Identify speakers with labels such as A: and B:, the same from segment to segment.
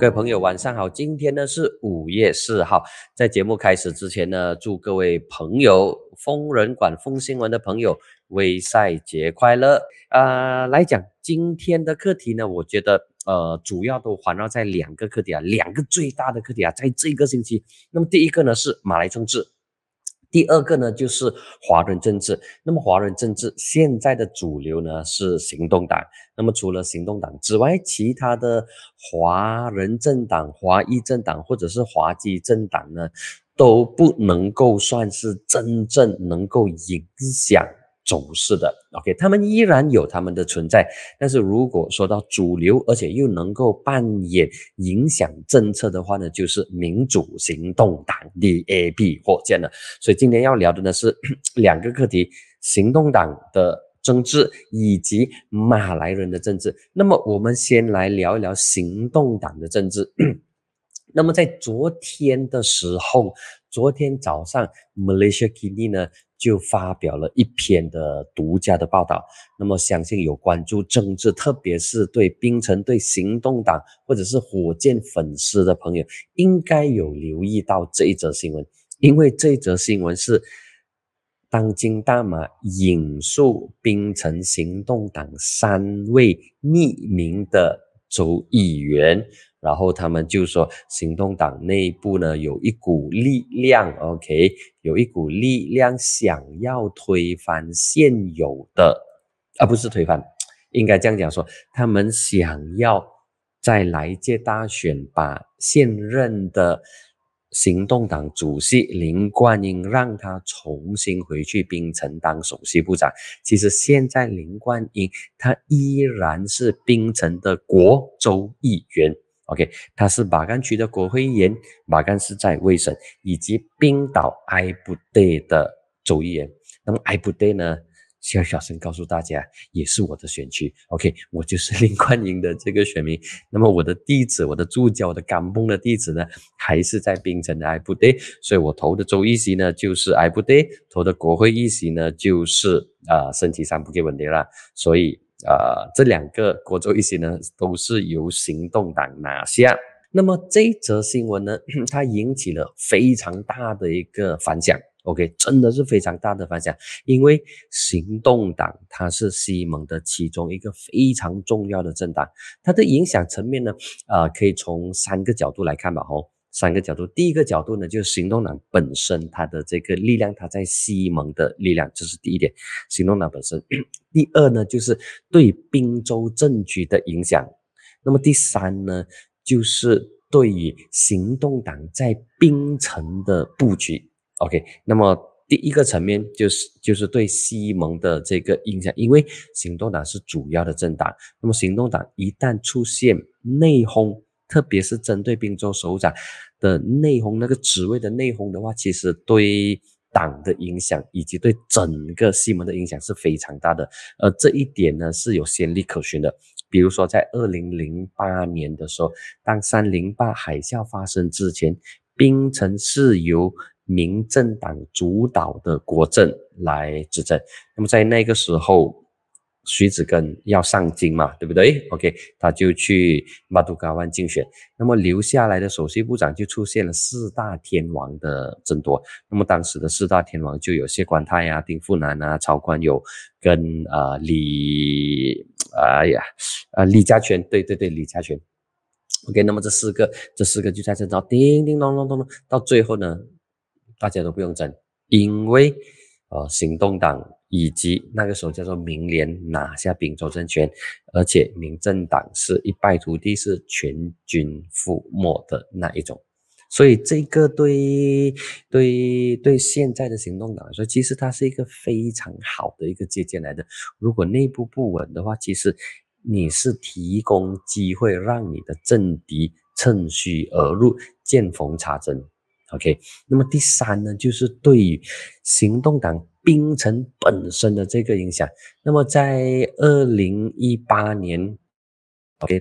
A: 各位朋友，晚上好！今天呢是五月四号，在节目开始之前呢，祝各位朋友、疯人馆、疯新闻的朋友，微赛节快乐！啊，来讲今天的课题呢，我觉得呃，主要都环绕在两个课题啊，两个最大的课题啊，在这一个星期。那么第一个呢是马来政治。第二个呢，就是华人政治。那么华人政治现在的主流呢是行动党。那么除了行动党之外，其他的华人政党、华裔政党或者是华籍政党呢，都不能够算是真正能够影响。走势的，OK，他们依然有他们的存在，但是如果说到主流，而且又能够扮演影响政策的话呢，就是民主行动党 DAP 火箭了。所以今天要聊的呢是 两个课题：行动党的政治以及马来人的政治。那么我们先来聊一聊行动党的政治。那么在昨天的时候，昨天早上，Malaysia Kini 呢？就发表了一篇的独家的报道。那么，相信有关注政治，特别是对槟城、对行动党或者是火箭粉丝的朋友，应该有留意到这一则新闻。因为这一则新闻是当今大马引述槟城行动党三位匿名的州议员。然后他们就说，行动党内部呢有一股力量，OK，有一股力量想要推翻现有的，而不是推翻，应该这样讲说，他们想要在来届大选把现任的行动党主席林冠英让他重新回去槟城当首席部长。其实现在林冠英他依然是槟城的国州议员。OK，他是马干区的国会议员，马干是在卫省以及冰岛埃布代的州议员。那么埃布代呢，需要小声告诉大家，也是我的选区。OK，我就是林冠英的这个选民。那么我的地址，我的住脚，我的港崩的地址呢，还是在槟城的埃布代，所以我投的州议席呢就是埃布代，投的国会议席呢就是啊升旗三不给稳定了，所以。呃，这两个国州一些呢，都是由行动党拿下。那么这则新闻呢，它引起了非常大的一个反响。OK，真的是非常大的反响，因为行动党它是西蒙的其中一个非常重要的政党，它的影响层面呢，呃，可以从三个角度来看吧，吼。三个角度，第一个角度呢，就是行动党本身它的这个力量，它在西蒙的力量，这是第一点。行动党本身，第二呢，就是对滨州政局的影响。那么第三呢，就是对于行动党在槟城的布局。OK，那么第一个层面就是就是对西蒙的这个影响，因为行动党是主要的政党，那么行动党一旦出现内讧。特别是针对滨州首长的内讧那个职位的内讧的话，其实对党的影响以及对整个西门的影响是非常大的。而这一点呢是有先例可循的。比如说在二零零八年的时候，当三零八海啸发生之前，槟城是由民政党主导的国政来执政。那么在那个时候。徐子根要上京嘛，对不对？OK，他就去马杜卡湾竞选。那么留下来的首席部长就出现了四大天王的争夺。那么当时的四大天王就有谢冠泰啊、丁富南啊、曹冠友跟啊李，哎呀，啊李家全，对对对，李家全。OK，那么这四个，这四个就在争吵，叮叮咚咚咚咚，到最后呢，大家都不用争，因为呃，行动党。以及那个时候叫做明联拿下滨州政权，而且民政党是一败涂地，是全军覆没的那一种，所以这个对对对现在的行动党来说，其实它是一个非常好的一个借鉴来的。如果内部不稳的话，其实你是提供机会让你的政敌趁虚而入，见缝插针。OK，那么第三呢，就是对于行动党。冰城本身的这个影响，那么在二零一八年，OK，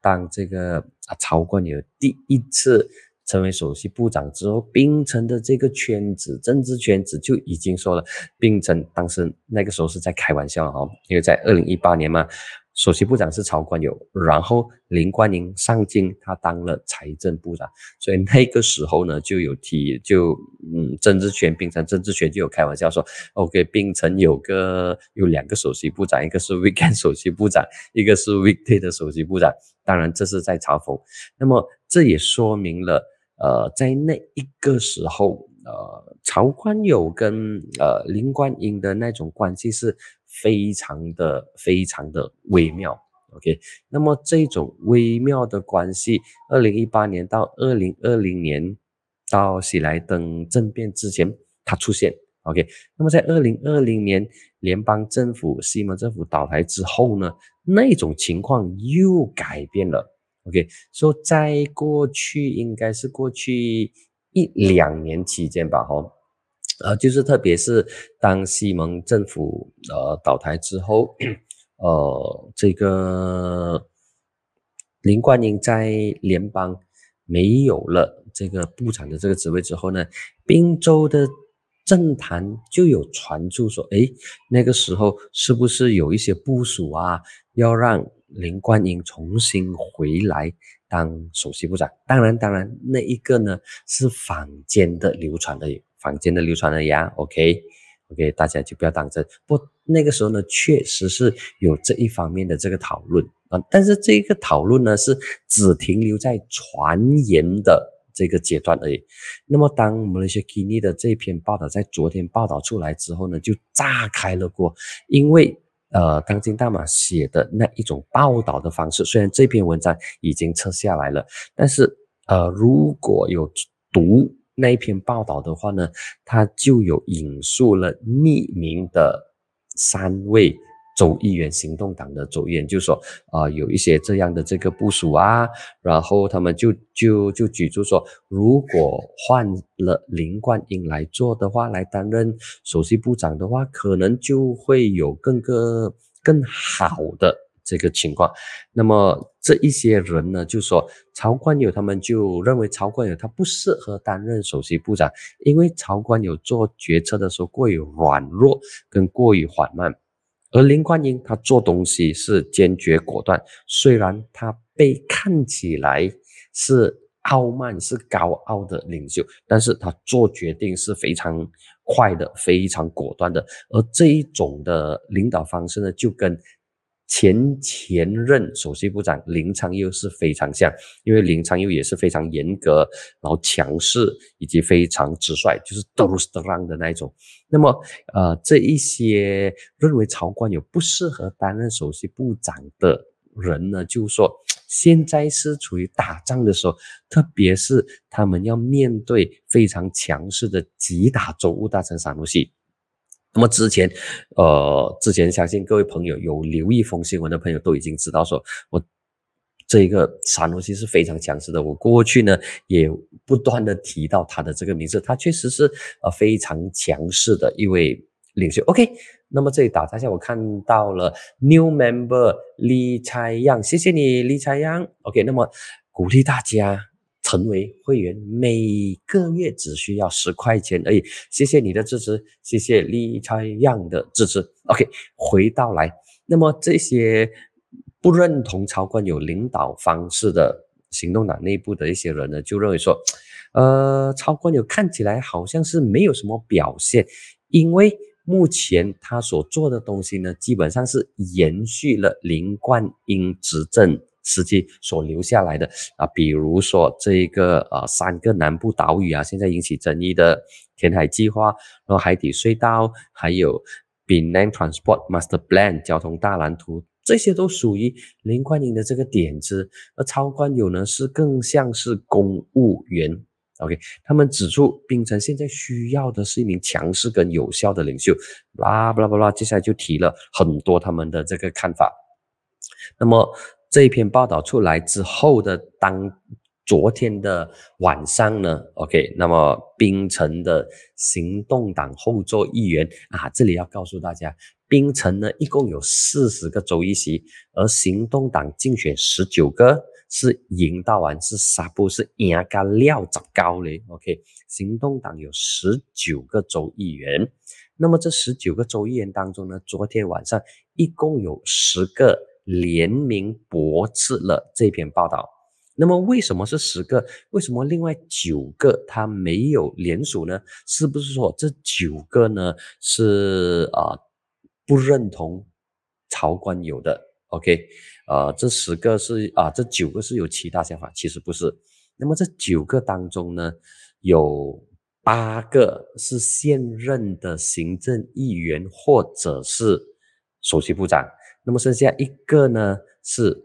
A: 当这个啊曹冠友第一次成为首席部长之后，冰城的这个圈子，政治圈子就已经说了，冰城当时那个时候是在开玩笑哈，因为在二零一八年嘛，首席部长是曹冠友，然后林冠英上京，他当了财政部长，所以那个时候呢，就有提就嗯，曾志权，槟城曾志权就有开玩笑说，OK，槟城有个有两个首席部长，一个是 weekend 首席部长，一个是 weekday 的首席部长，当然这是在嘲讽。那么这也说明了，呃，在那一个时候，呃，曹冠友跟呃林冠英的那种关系是。非常的非常的微妙，OK，那么这种微妙的关系，二零一八年到二零二零年到喜来登政变之前，它出现，OK，那么在二零二零年联邦政府西蒙政府倒台之后呢，那种情况又改变了，OK，说在过去应该是过去一两年期间吧，哈。呃，就是特别是当西蒙政府呃倒台之后，呃，这个林冠英在联邦没有了这个部长的这个职位之后呢，滨州的政坛就有传出说，哎，那个时候是不是有一些部署啊，要让林冠英重新回来当首席部长？当然，当然，那一个呢是坊间的流传的。坊间的流传的呀，OK，OK，大家就不要当真。不，那个时候呢，确实是有这一方面的这个讨论啊，但是这个讨论呢，是只停留在传言的这个阶段而已。那么，当马来西亚 Kini 的这篇报道在昨天报道出来之后呢，就炸开了锅，因为呃，当今大马写的那一种报道的方式，虽然这篇文章已经撤下来了，但是呃，如果有读。那一篇报道的话呢，他就有引述了匿名的三位州议员，行动党的州议员，就说啊，有一些这样的这个部署啊，然后他们就就就举出说，如果换了林冠英来做的话，来担任首席部长的话，可能就会有更个更好的。这个情况，那么这一些人呢，就说曹冠友他们就认为曹冠友他不适合担任首席部长，因为曹冠友做决策的时候过于软弱跟过于缓慢，而林冠英他做东西是坚决果断，虽然他被看起来是傲慢是高傲的领袖，但是他做决定是非常快的，非常果断的，而这一种的领导方式呢，就跟。前前任首席部长林昌佑是非常像，因为林昌佑也是非常严格，然后强势以及非常直率，就是都是 strong 的那一种。那么，呃，这一些认为曹官有不适合担任首席部长的人呢，就说现在是处于打仗的时候，特别是他们要面对非常强势的吉打州务大臣萨努西。那么之前，呃，之前相信各位朋友有留意风新闻的朋友都已经知道，说我这一个沙诺西是非常强势的。我过去呢也不断的提到他的这个名字，他确实是呃非常强势的一位领袖。OK，那么这里打岔一下，我看到了 new member 李才阳，谢谢你李才阳。OK，那么鼓励大家。成为会员，每个月只需要十块钱而已。谢谢你的支持，谢谢李超样的支持。OK，回到来，那么这些不认同超冠有领导方式的行动党内部的一些人呢，就认为说，呃，超冠有看起来好像是没有什么表现，因为目前他所做的东西呢，基本上是延续了林冠英执政。实际所留下来的啊，比如说这个呃三个南部岛屿啊，现在引起争议的填海计划，然后海底隧道，还有 b i n a n Transport Master Plan 交通大蓝图，这些都属于林冠英的这个点子。而超冠友呢，是更像是公务员。OK，他们指出，槟城现在需要的是一名强势跟有效的领袖。啦巴拉巴拉，接下来就提了很多他们的这个看法。那么。这一篇报道出来之后的当昨天的晚上呢，OK，那么冰城的行动党后座议员啊，这里要告诉大家，冰城呢一共有四十个州议席，而行动党竞选十九个，是赢到完是沙布是赢个料子高嘞，OK，行动党有十九个州议员，那么这十九个州议员当中呢，昨天晚上一共有十个。联名驳斥了这篇报道。那么为什么是十个？为什么另外九个他没有联署呢？是不是说这九个呢是啊不认同曹官有的？OK，呃，这十个是啊，这九个是有其他想法？其实不是。那么这九个当中呢，有八个是现任的行政议员或者是首席部长，那么剩下一个呢是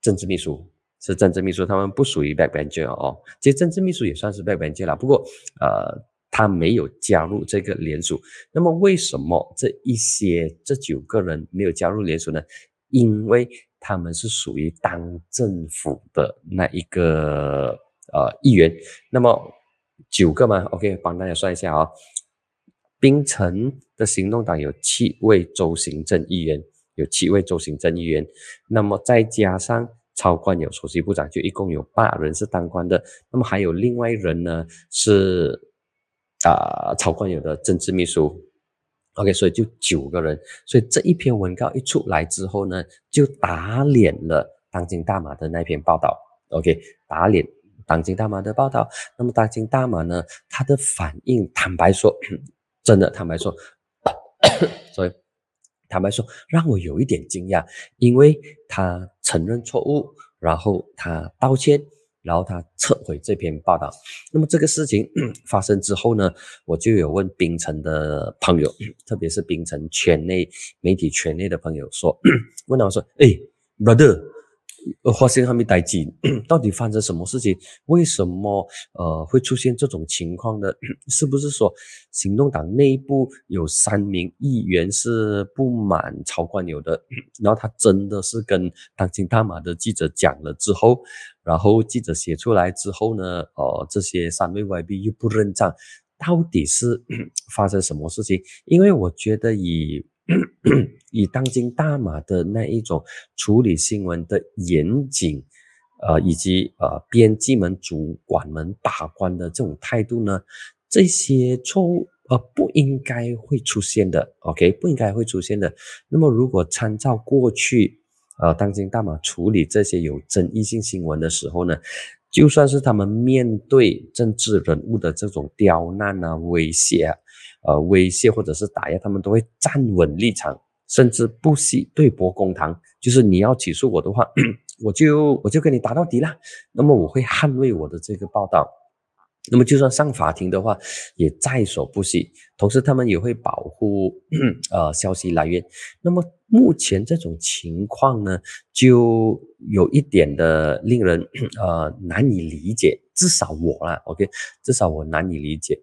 A: 政治秘书。是政治秘书，他们不属于 backbencher 哦。其实政治秘书也算是 backbencher 了，不过呃，他没有加入这个联署。那么为什么这一些这九个人没有加入联署呢？因为他们是属于当政府的那一个呃议员。那么九个嘛，OK，帮大家算一下啊。槟城的行动党有七位州行政议员，有七位州行政议员。那么再加上。超官有首席部长，就一共有八人是当官的。那么还有另外一人呢，是啊，超官有的政治秘书。OK，所以就九个人。所以这一篇文告一出来之后呢，就打脸了当今大马的那篇报道。OK，打脸当今大马的报道。那么当今大马呢，他的反应，坦白说，真的坦白说，所以。坦白说，让我有一点惊讶，因为他承认错误，然后他道歉，然后他撤回这篇报道。那么这个事情 发生之后呢，我就有问冰城的朋友，特别是冰城圈内媒体圈内的朋友说，问他说：“哎，brother。”发现他们待机，到底发生什么事情？为什么呃会出现这种情况呢？是不是说行动党内部有三名议员是不满曹冠友的？然后他真的是跟当今大马的记者讲了之后，然后记者写出来之后呢？呃，这些三位 YB 又不认账，到底是发生什么事情？因为我觉得以。以当今大马的那一种处理新闻的严谨，呃，以及呃编辑们、主管们把关的这种态度呢，这些错误呃不应该会出现的。OK，不应该会出现的。那么，如果参照过去，呃，当今大马处理这些有争议性新闻的时候呢，就算是他们面对政治人物的这种刁难啊、威胁啊。呃，威胁或者是打压，他们都会站稳立场，甚至不惜对簿公堂。就是你要起诉我的话，我就我就跟你打到底了。那么我会捍卫我的这个报道。那么就算上法庭的话，也在所不惜。同时，他们也会保护 呃消息来源。那么目前这种情况呢，就有一点的令人 呃难以理解。至少我啦，OK，至少我难以理解，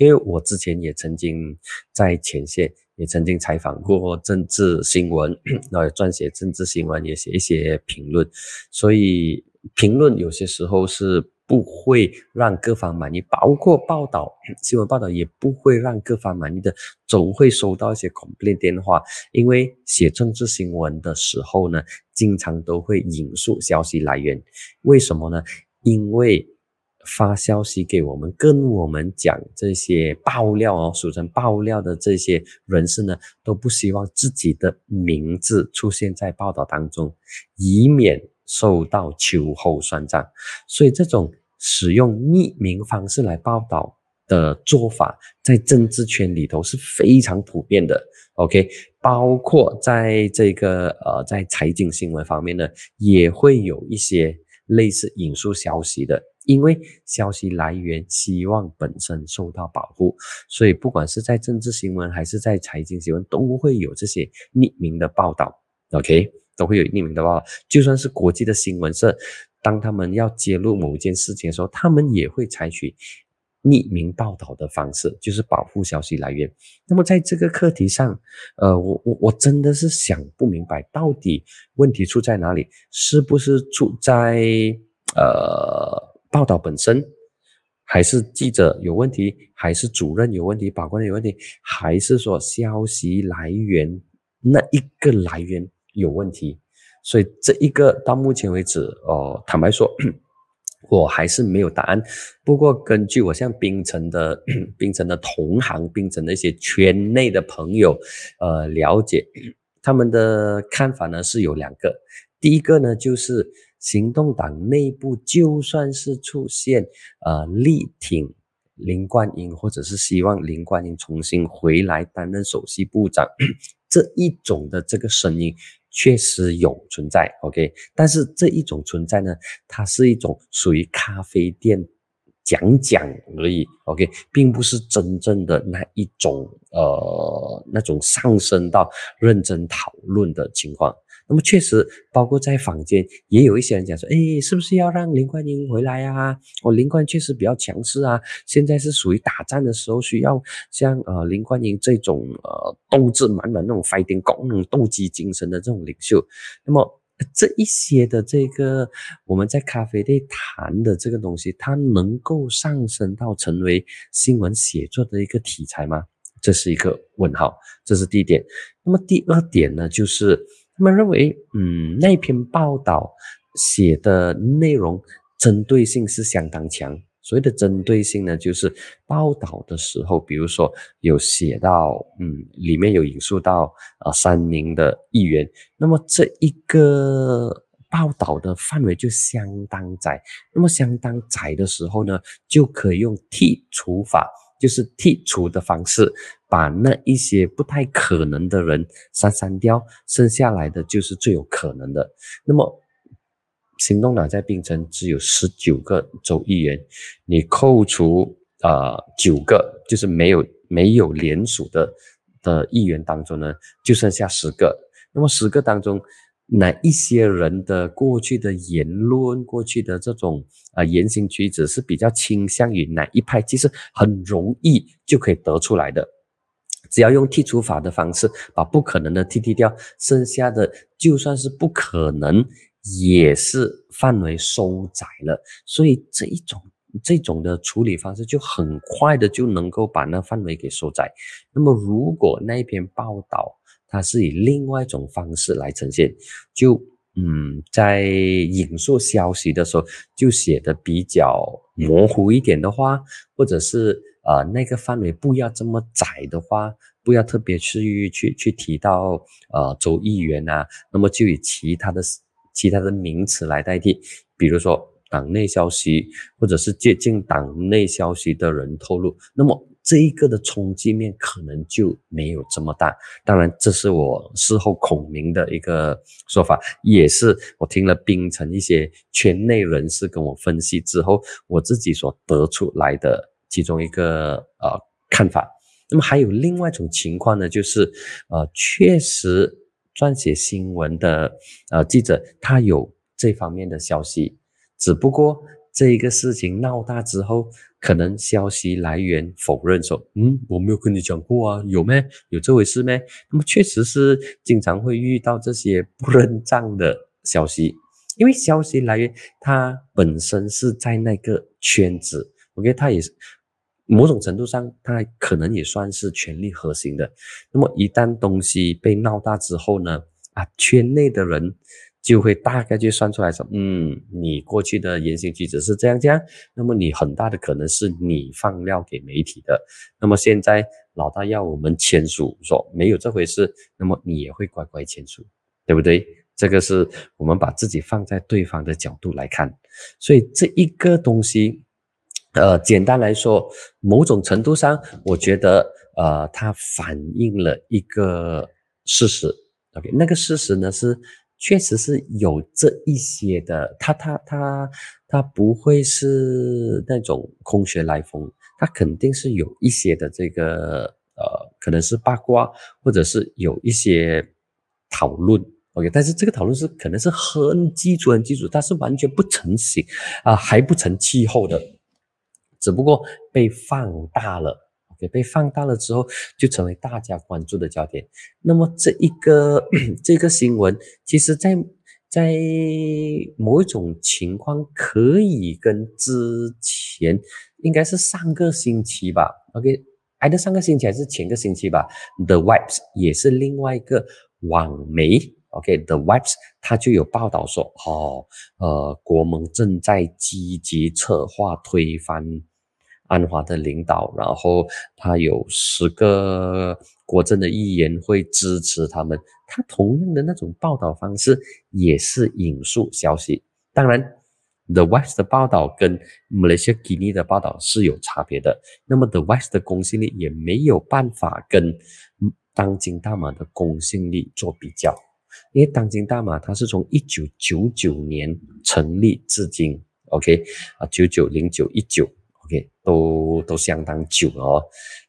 A: 因为我之前也曾经在前线，也曾经采访过政治新闻，然后撰写政治新闻，也写一些评论，所以评论有些时候是。不会让各方满意，包括报道新闻报道也不会让各方满意的，总会收到一些 complaint 电话。因为写政治新闻的时候呢，经常都会引述消息来源。为什么呢？因为发消息给我们，跟我们讲这些爆料哦，俗称爆料的这些人士呢，都不希望自己的名字出现在报道当中，以免受到秋后算账。所以这种。使用匿名方式来报道的做法，在政治圈里头是非常普遍的。OK，包括在这个呃，在财经新闻方面呢，也会有一些类似引述消息的，因为消息来源希望本身受到保护，所以不管是在政治新闻还是在财经新闻，都会有这些匿名的报道。OK，都会有匿名的报道，就算是国际的新闻社。当他们要揭露某件事情的时候，他们也会采取匿名报道的方式，就是保护消息来源。那么在这个课题上，呃，我我我真的是想不明白，到底问题出在哪里？是不是出在呃报道本身，还是记者有问题，还是主任有问题，法官有问题，还是说消息来源那一个来源有问题？所以这一个到目前为止，哦，坦白说，我还是没有答案。不过根据我像槟城的 槟城的同行、槟城的一些圈内的朋友，呃，了解，他们的看法呢是有两个，第一个呢就是行动党内部就算是出现呃力挺林冠英，或者是希望林冠英重新回来担任首席部长 这一种的这个声音。确实有存在，OK，但是这一种存在呢，它是一种属于咖啡店讲讲而已，OK，并不是真正的那一种呃那种上升到认真讨论的情况。那么确实，包括在坊间也有一些人讲说，哎，是不是要让林冠英回来呀？哦，林冠确实比较强势啊，现在是属于打战的时候，需要像呃林冠英这种呃斗志满满那种 fighting 功能斗鸡精神的这种领袖。那么这一些的这个我们在咖啡店谈的这个东西，它能够上升到成为新闻写作的一个题材吗？这是一个问号，这是第一点。那么第二点呢，就是。他们认为，嗯，那篇报道写的内容针对性是相当强。所谓的针对性呢，就是报道的时候，比如说有写到，嗯，里面有引述到啊三名的议员，那么这一个报道的范围就相当窄。那么相当窄的时候呢，就可以用剔除法。就是剔除的方式，把那一些不太可能的人删删掉，剩下来的就是最有可能的。那么，行动党在槟城只有十九个州议员，你扣除呃九个，就是没有没有联署的的议员当中呢，就剩下十个。那么十个当中。哪一些人的过去的言论、过去的这种啊言行举止是比较倾向于哪一派？其实很容易就可以得出来的，只要用剔除法的方式把不可能的剔剔掉，剩下的就算是不可能，也是范围收窄了。所以这一种这种的处理方式就很快的就能够把那范围给收窄。那么如果那篇报道，它是以另外一种方式来呈现，就嗯，在引述消息的时候，就写的比较模糊一点的话，或者是呃那个范围不要这么窄的话，不要特别去去去提到呃州议员啊，那么就以其他的其他的名词来代替，比如说党内消息，或者是接近党内消息的人透露，那么。这一个的冲击面可能就没有这么大，当然这是我事后孔明的一个说法，也是我听了冰城一些圈内人士跟我分析之后，我自己所得出来的其中一个呃看法。那么还有另外一种情况呢，就是呃确实撰写新闻的呃记者他有这方面的消息，只不过这一个事情闹大之后。可能消息来源否认说，嗯，我没有跟你讲过啊，有没有这回事没？那么确实是经常会遇到这些不认账的消息，因为消息来源它本身是在那个圈子，OK，它也是某种程度上，它可能也算是权力核心的。那么一旦东西被闹大之后呢，啊，圈内的人。就会大概就算出来说，嗯，你过去的言行举止是这样这样，那么你很大的可能是你放料给媒体的。那么现在老大要我们签署，说没有这回事，那么你也会乖乖签署，对不对？这个是我们把自己放在对方的角度来看，所以这一个东西，呃，简单来说，某种程度上，我觉得，呃，它反映了一个事实。OK，那个事实呢是。确实是有这一些的，他他他他不会是那种空穴来风，他肯定是有一些的这个呃，可能是八卦，或者是有一些讨论，OK，但是这个讨论是可能是很基础很基础，它是完全不成型啊，还不成气候的，只不过被放大了。也被放大了之后，就成为大家关注的焦点。那么这一个 这个新闻，其实在在某一种情况，可以跟之前应该是上个星期吧，OK，挨着上个星期还是前个星期吧，The Wipes 也是另外一个网媒，OK，The Wipes 它就有报道说，哦，呃，国盟正在积极策划推翻。安华的领导，然后他有十个国政的议员会支持他们，他同样的那种报道方式也是引述消息。当然，The West 的报道跟 Malaysia Guinea 的报道是有差别的。那么 The West 的公信力也没有办法跟当今大马的公信力做比较，因为当今大马它是从一九九九年成立至今，OK 啊，九九零九一九。OK，都都相当久了哦，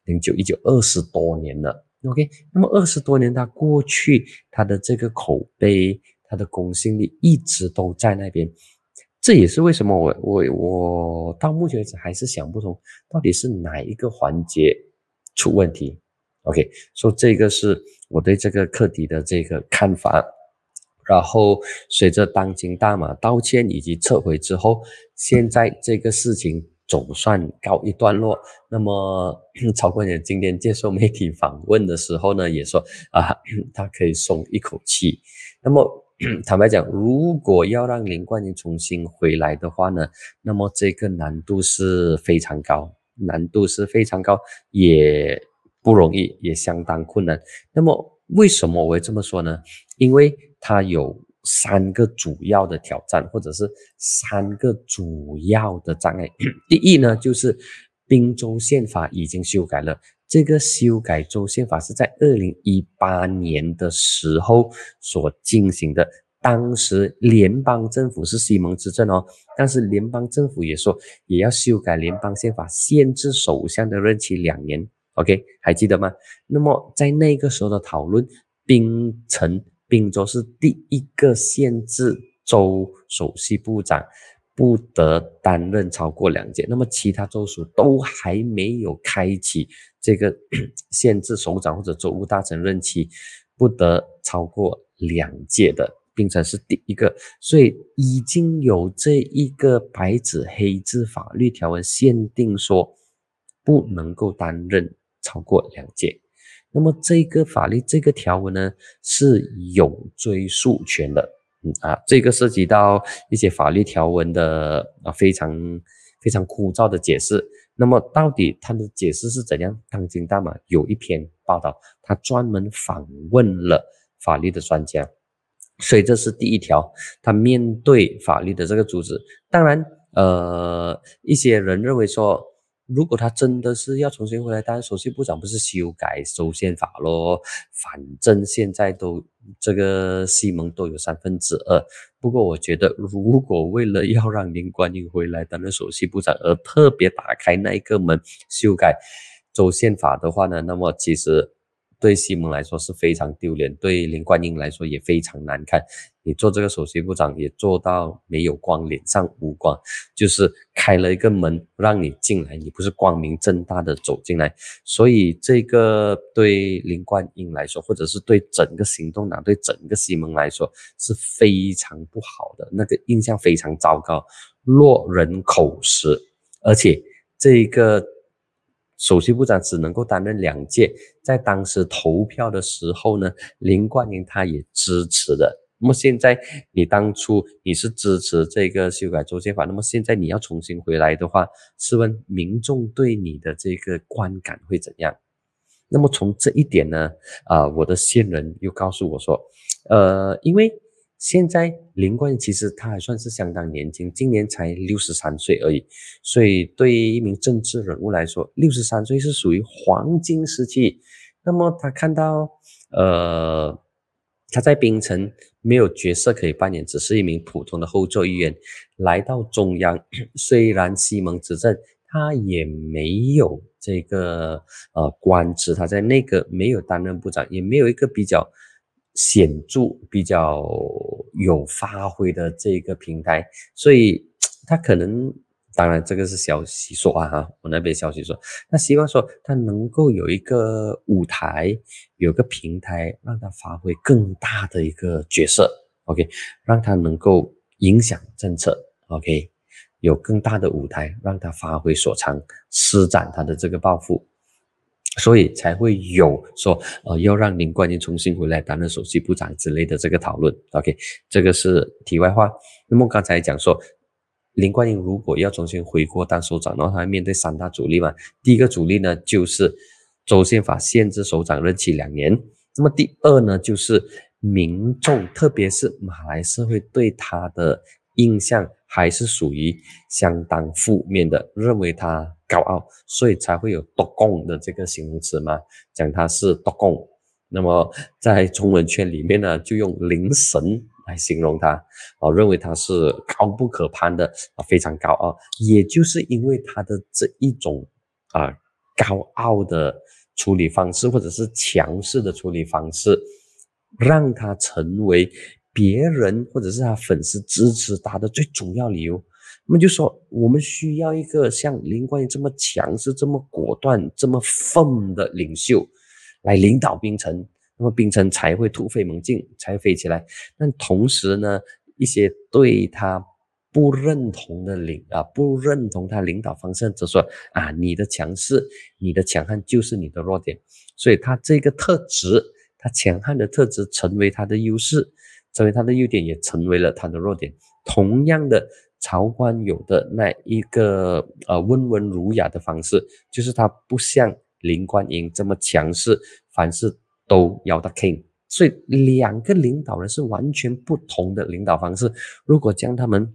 A: 零九一九二十多年了。OK，那么二十多年，它过去它的这个口碑，它的公信力一直都在那边。这也是为什么我我我到目前为止还是想不通，到底是哪一个环节出问题？OK，说这个是我对这个课题的这个看法。然后随着当今大马道歉以及撤回之后，现在这个事情。总算告一段落。那么，曹冠也今天接受媒体访问的时候呢，也说啊，他可以松一口气。那么，坦白讲，如果要让林冠英重新回来的话呢，那么这个难度是非常高，难度是非常高，也不容易，也相当困难。那么，为什么我会这么说呢？因为他有。三个主要的挑战，或者是三个主要的障碍。第一呢，就是滨州宪法已经修改了。这个修改州宪法是在二零一八年的时候所进行的。当时联邦政府是西蒙执政哦，但是联邦政府也说也要修改联邦宪法，限制首相的任期两年。OK，还记得吗？那么在那个时候的讨论，槟城。滨州是第一个限制州首席部长不得担任超过两届，那么其他州属都还没有开启这个 限制首长或者州务大臣任期不得超过两届的，并且是第一个，所以已经有这一个白纸黑字法律条文限定说不能够担任超过两届。那么这个法律这个条文呢是有追诉权的，嗯啊，这个涉及到一些法律条文的啊非常非常枯燥的解释。那么到底它的解释是怎样？当今大马有一篇报道，他专门访问了法律的专家，所以这是第一条。他面对法律的这个阻止，当然呃一些人认为说。如果他真的是要重新回来当首席部长，不是修改州宪法咯？反正现在都这个西蒙都有三分之二。不过我觉得，如果为了要让林冠英回来担任首席部长而特别打开那一个门修改州宪法的话呢，那么其实。对西蒙来说是非常丢脸，对林冠英来说也非常难看。你做这个首席部长也做到没有光，脸上无光，就是开了一个门让你进来，你不是光明正大的走进来。所以这个对林冠英来说，或者是对整个行动党、对整个西蒙来说是非常不好的，那个印象非常糟糕，落人口实。而且这个。首席部长只能够担任两届，在当时投票的时候呢，林冠英他也支持的。那么现在你当初你是支持这个修改州宪法，那么现在你要重新回来的话，试问民众对你的这个观感会怎样？那么从这一点呢，啊，我的线人又告诉我说，呃，因为。现在林冠其实他还算是相当年轻，今年才六十三岁而已，所以对于一名政治人物来说，六十三岁是属于黄金时期。那么他看到，呃，他在槟城没有角色可以扮演，只是一名普通的后座议员，来到中央，虽然西蒙执政，他也没有这个呃官职，他在那个没有担任部长，也没有一个比较。显著比较有发挥的这个平台，所以他可能，当然这个是消息说啊哈，我那边消息说，他希望说他能够有一个舞台，有个平台，让他发挥更大的一个角色，OK，让他能够影响政策，OK，有更大的舞台，让他发挥所长，施展他的这个抱负。所以才会有说，呃，要让林冠英重新回来担任首席部长之类的这个讨论。OK，这个是题外话。那么刚才讲说，林冠英如果要重新回国当首长的话，他面对三大阻力嘛。第一个阻力呢，就是州宪法限制首长任期两年。那么第二呢，就是民众，特别是马来社会对他的印象还是属于相当负面的，认为他高傲，所以才会有“多贡”的这个形容词嘛，讲他是多贡。那么在中文圈里面呢，就用“灵神”。来形容他，啊，认为他是高不可攀的啊，非常高傲。也就是因为他的这一种啊高傲的处理方式，或者是强势的处理方式，让他成为别人或者是他粉丝支持他的最主要理由。那么就说，我们需要一个像林冠英这么强势、这么果断、这么愤的领袖来领导冰城。那么冰城才会突飞猛进，才飞起来。但同时呢，一些对他不认同的领啊，不认同他领导方式，就说啊，你的强势，你的强悍就是你的弱点。所以他这个特质，他强悍的特质成为他的优势，成为他的优点，也成为了他的弱点。同样的，曹官有的那一个呃温文儒雅的方式，就是他不像林冠英这么强势，凡事。都要的 king，所以两个领导人是完全不同的领导方式。如果将他们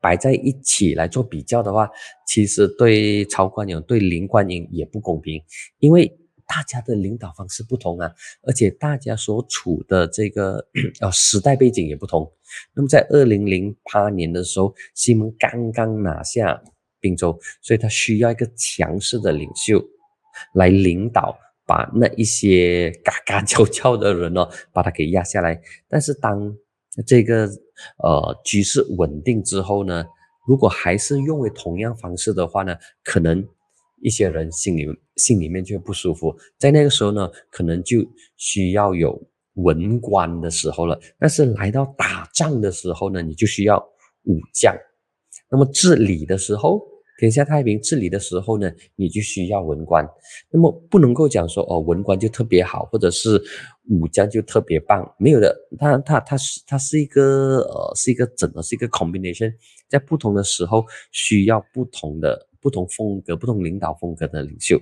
A: 摆在一起来做比较的话，其实对曹冠勇、对林冠英也不公平，因为大家的领导方式不同啊，而且大家所处的这个呃时代背景也不同。那么在二零零八年的时候，西蒙刚刚拿下滨州，所以他需要一个强势的领袖来领导。把那一些嘎嘎叫叫的人哦，把他给压下来。但是当这个呃局势稳定之后呢，如果还是用为同样方式的话呢，可能一些人心里心里面就不舒服。在那个时候呢，可能就需要有文官的时候了。但是来到打仗的时候呢，你就需要武将。那么治理的时候。天下太平治理的时候呢，你就需要文官。那么不能够讲说哦，文官就特别好，或者是武将就特别棒，没有的。他他他是他是一个呃，是一个整的，是一个 combination，在不同的时候需要不同的不同风格、不同领导风格的领袖。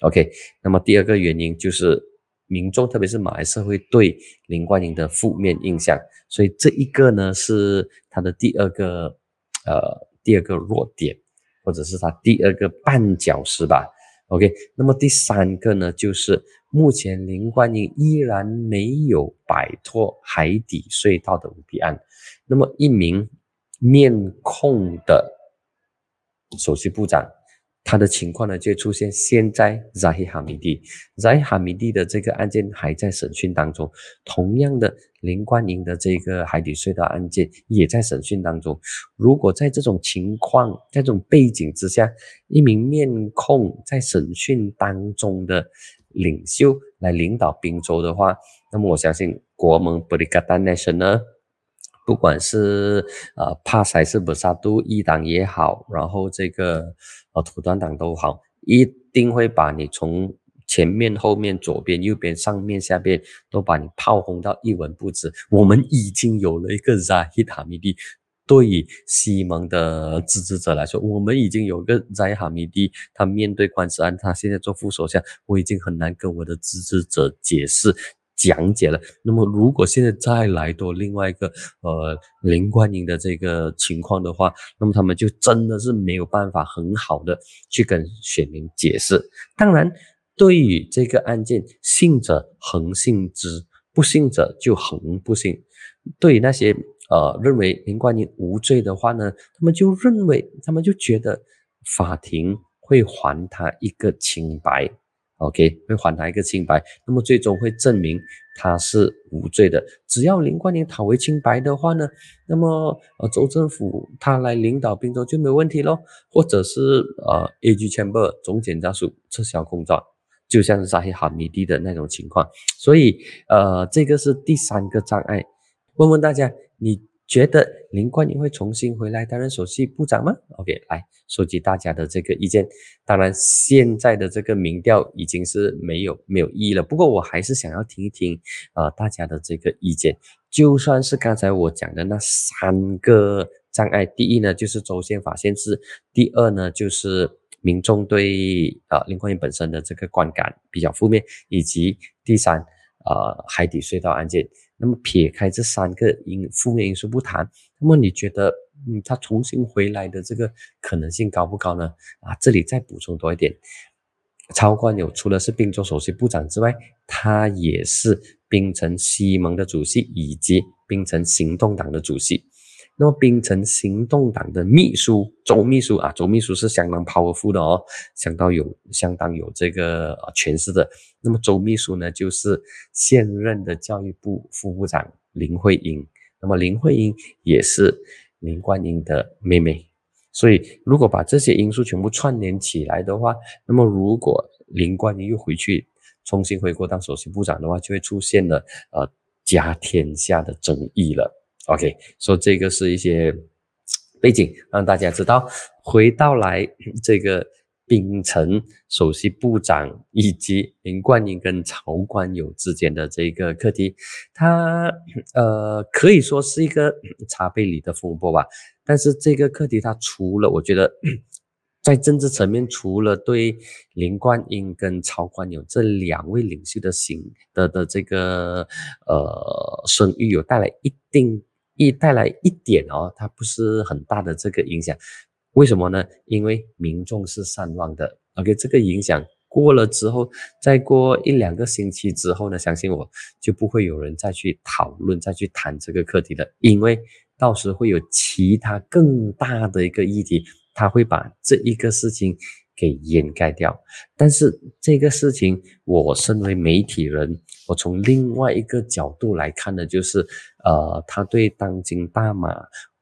A: OK，那么第二个原因就是民众，特别是马来社会对林冠英的负面印象，所以这一个呢是他的第二个呃第二个弱点。或者是他第二个绊脚石吧，OK。那么第三个呢，就是目前林冠英依然没有摆脱海底隧道的舞弊案。那么一名面控的首席部长。他的情况呢，就出现现在 Zahi Hamidi，Zahi Hamidi 的这个案件还在审讯当中。同样的，林冠英的这个海底隧道案件也在审讯当中。如果在这种情况、在这种背景之下，一名面控在审讯当中的领袖来领导滨州的话，那么我相信国盟 Berikatan Nasional。不管是呃帕塞是不萨杜一党也好，然后这个呃土团党都好，一定会把你从前面、后面、左边、右边、上面、下边都把你炮轰到一文不值。我们已经有了一个扎希塔米蒂，对于西蒙的支持者来说，我们已经有个扎希塔米蒂，他面对官司案，他现在做副首相，我已经很难跟我的支持者解释。讲解了，那么如果现在再来多另外一个呃林冠英的这个情况的话，那么他们就真的是没有办法很好的去跟选民解释。当然，对于这个案件，信者恒信之，不信者就恒不信。对于那些呃认为林冠英无罪的话呢，他们就认为，他们就觉得法庭会还他一个清白。OK，会还他一个清白，那么最终会证明他是无罪的。只要林冠英讨回清白的话呢，那么呃州政府他来领导滨州就没问题咯，或者是呃 AG Chamber 总检察署撤销公照，就像是沙希哈米蒂的那种情况。所以呃这个是第三个障碍。问问大家，你？觉得林冠英会重新回来担任首席部长吗？OK，来收集大家的这个意见。当然，现在的这个民调已经是没有没有意义了。不过，我还是想要听一听呃大家的这个意见。就算是刚才我讲的那三个障碍，第一呢就是州宪法限制，第二呢就是民众对呃林冠英本身的这个观感比较负面，以及第三呃海底隧道案件。那么撇开这三个因负面因素不谈，那么你觉得嗯他重新回来的这个可能性高不高呢？啊，这里再补充多一点。超冠友除了是滨州首席部长之外，他也是槟城西盟的主席以及槟城行动党的主席。那么槟城行动党的秘书周秘书啊，周秘书是相当 powerful 的哦，相当有相当有这个权势的。那么周秘书呢，就是现任的教育部副部长林慧英。那么林慧英也是林冠英的妹妹。所以，如果把这些因素全部串联起来的话，那么如果林冠英又回去重新回国当首席部长的话，就会出现了呃家天下的争议了。OK，说这个是一些背景，让大家知道。回到来这个。槟城首席部长以及林冠英跟曹冠友之间的这个课题，它呃可以说是一个茶杯里的风波吧。但是这个课题，它除了我觉得在政治层面，除了对林冠英跟曹冠友这两位领袖的行的的这个呃声誉有带来一定一带来一点哦，它不是很大的这个影响。为什么呢？因为民众是善忘的。OK，这个影响过了之后，再过一两个星期之后呢，相信我就不会有人再去讨论、再去谈这个课题了。因为到时会有其他更大的一个议题，他会把这一个事情给掩盖掉。但是这个事情，我身为媒体人，我从另外一个角度来看呢，就是，呃，他对当今大马。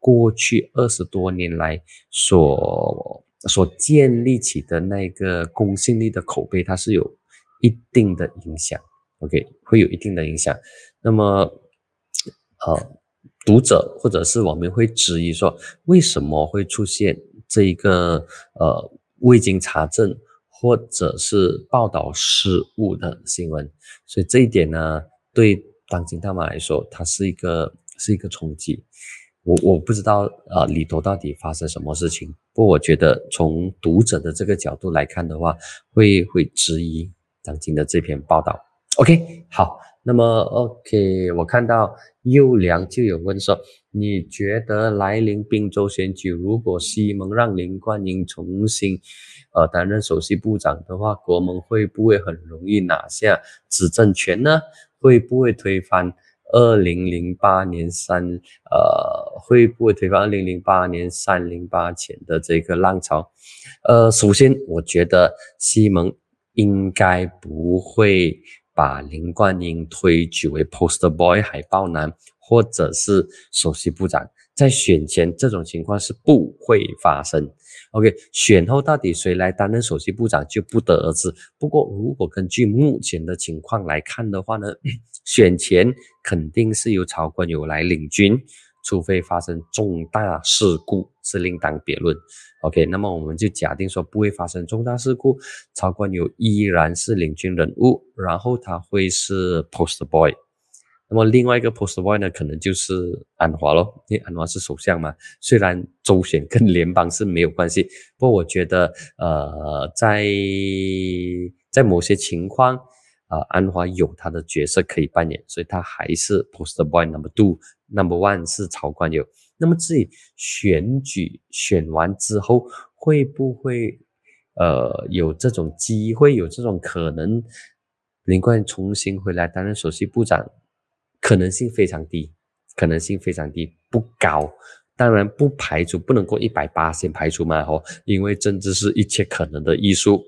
A: 过去二十多年来所所建立起的那个公信力的口碑，它是有一定的影响。OK，会有一定的影响。那么，呃，读者或者是网民会质疑说，为什么会出现这一个呃未经查证或者是报道失误的新闻？所以这一点呢，对当今大马来说，它是一个是一个冲击。我我不知道啊，里头到底发生什么事情。不过我觉得从读者的这个角度来看的话，会会质疑当今的这篇报道。OK，好，那么 OK，我看到优良就有问说，你觉得来临滨州选举，如果西蒙让林冠英重新呃担任首席部长的话，国盟会不会很容易拿下执政权呢？会不会推翻？二零零八年三，呃，会不会推翻二零零八年三零八前的这个浪潮？呃，首先，我觉得西蒙应该不会把林冠英推举为 poster boy 海报男，或者是首席部长。在选前，这种情况是不会发生。OK，选后到底谁来担任首席部长就不得而知。不过，如果根据目前的情况来看的话呢，选前肯定是由曹冠友来领军，除非发生重大事故，是另当别论。OK，那么我们就假定说不会发生重大事故，曹冠友依然是领军人物，然后他会是 poster boy。那么另外一个 post boy 呢，可能就是安华咯，因为安华是首相嘛。虽然州选跟联邦是没有关系，不过我觉得，呃，在在某些情况，啊，安华有他的角色可以扮演，所以他还是 post boy number Two Number one 是曹冠友。那么至于选举选完之后，会不会呃有这种机会，有这种可能，林冠重新回来担任首席部长？可能性非常低，可能性非常低，不高。当然不排除，不能够一百八先排除嘛，吼，因为政治是一切可能的艺术。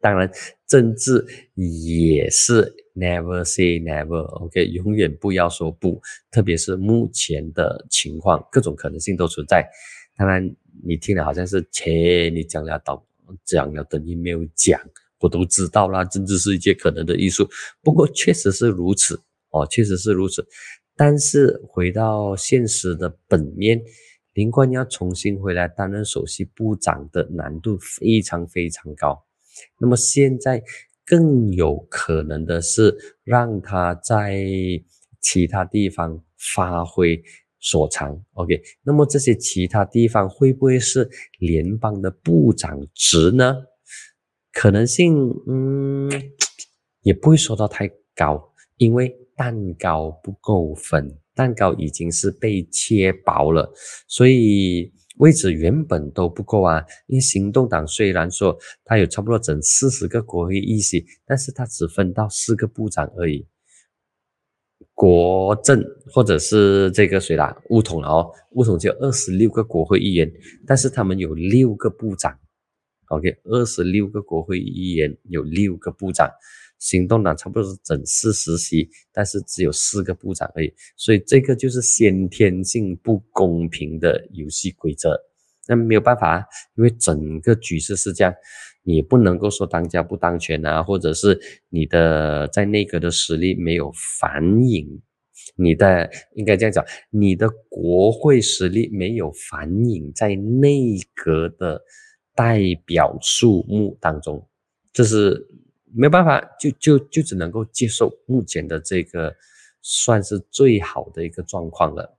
A: 当然，政治也是 never say never，OK，永远不要说不。特别是目前的情况，各种可能性都存在。当然，你听了好像是切，你讲了到讲了等于没有讲，我都知道啦。政治是一切可能的艺术，不过确实是如此。哦，确实是如此，但是回到现实的本面，林冠要重新回来担任首席部长的难度非常非常高。那么现在更有可能的是让他在其他地方发挥所长。OK，那么这些其他地方会不会是联邦的部长职呢？可能性，嗯，也不会说到太高，因为蛋糕不够分，蛋糕已经是被切薄了，所以。位置原本都不够啊，因为行动党虽然说他有差不多整四十个国会议席，但是他只分到四个部长而已。国政或者是这个谁啦，乌统哦，乌统只有二十六个国会议员，但是他们有六个部长。OK，二十六个国会议员有六个部长。行动党差不多是整四十席，但是只有四个部长而已，所以这个就是先天性不公平的游戏规则。那没有办法，因为整个局势是这样，你不能够说当家不当权啊，或者是你的在内阁的实力没有反映，你的应该这样讲，你的国会实力没有反映在内阁的代表数目当中，这是。没有办法，就就就只能够接受目前的这个算是最好的一个状况了。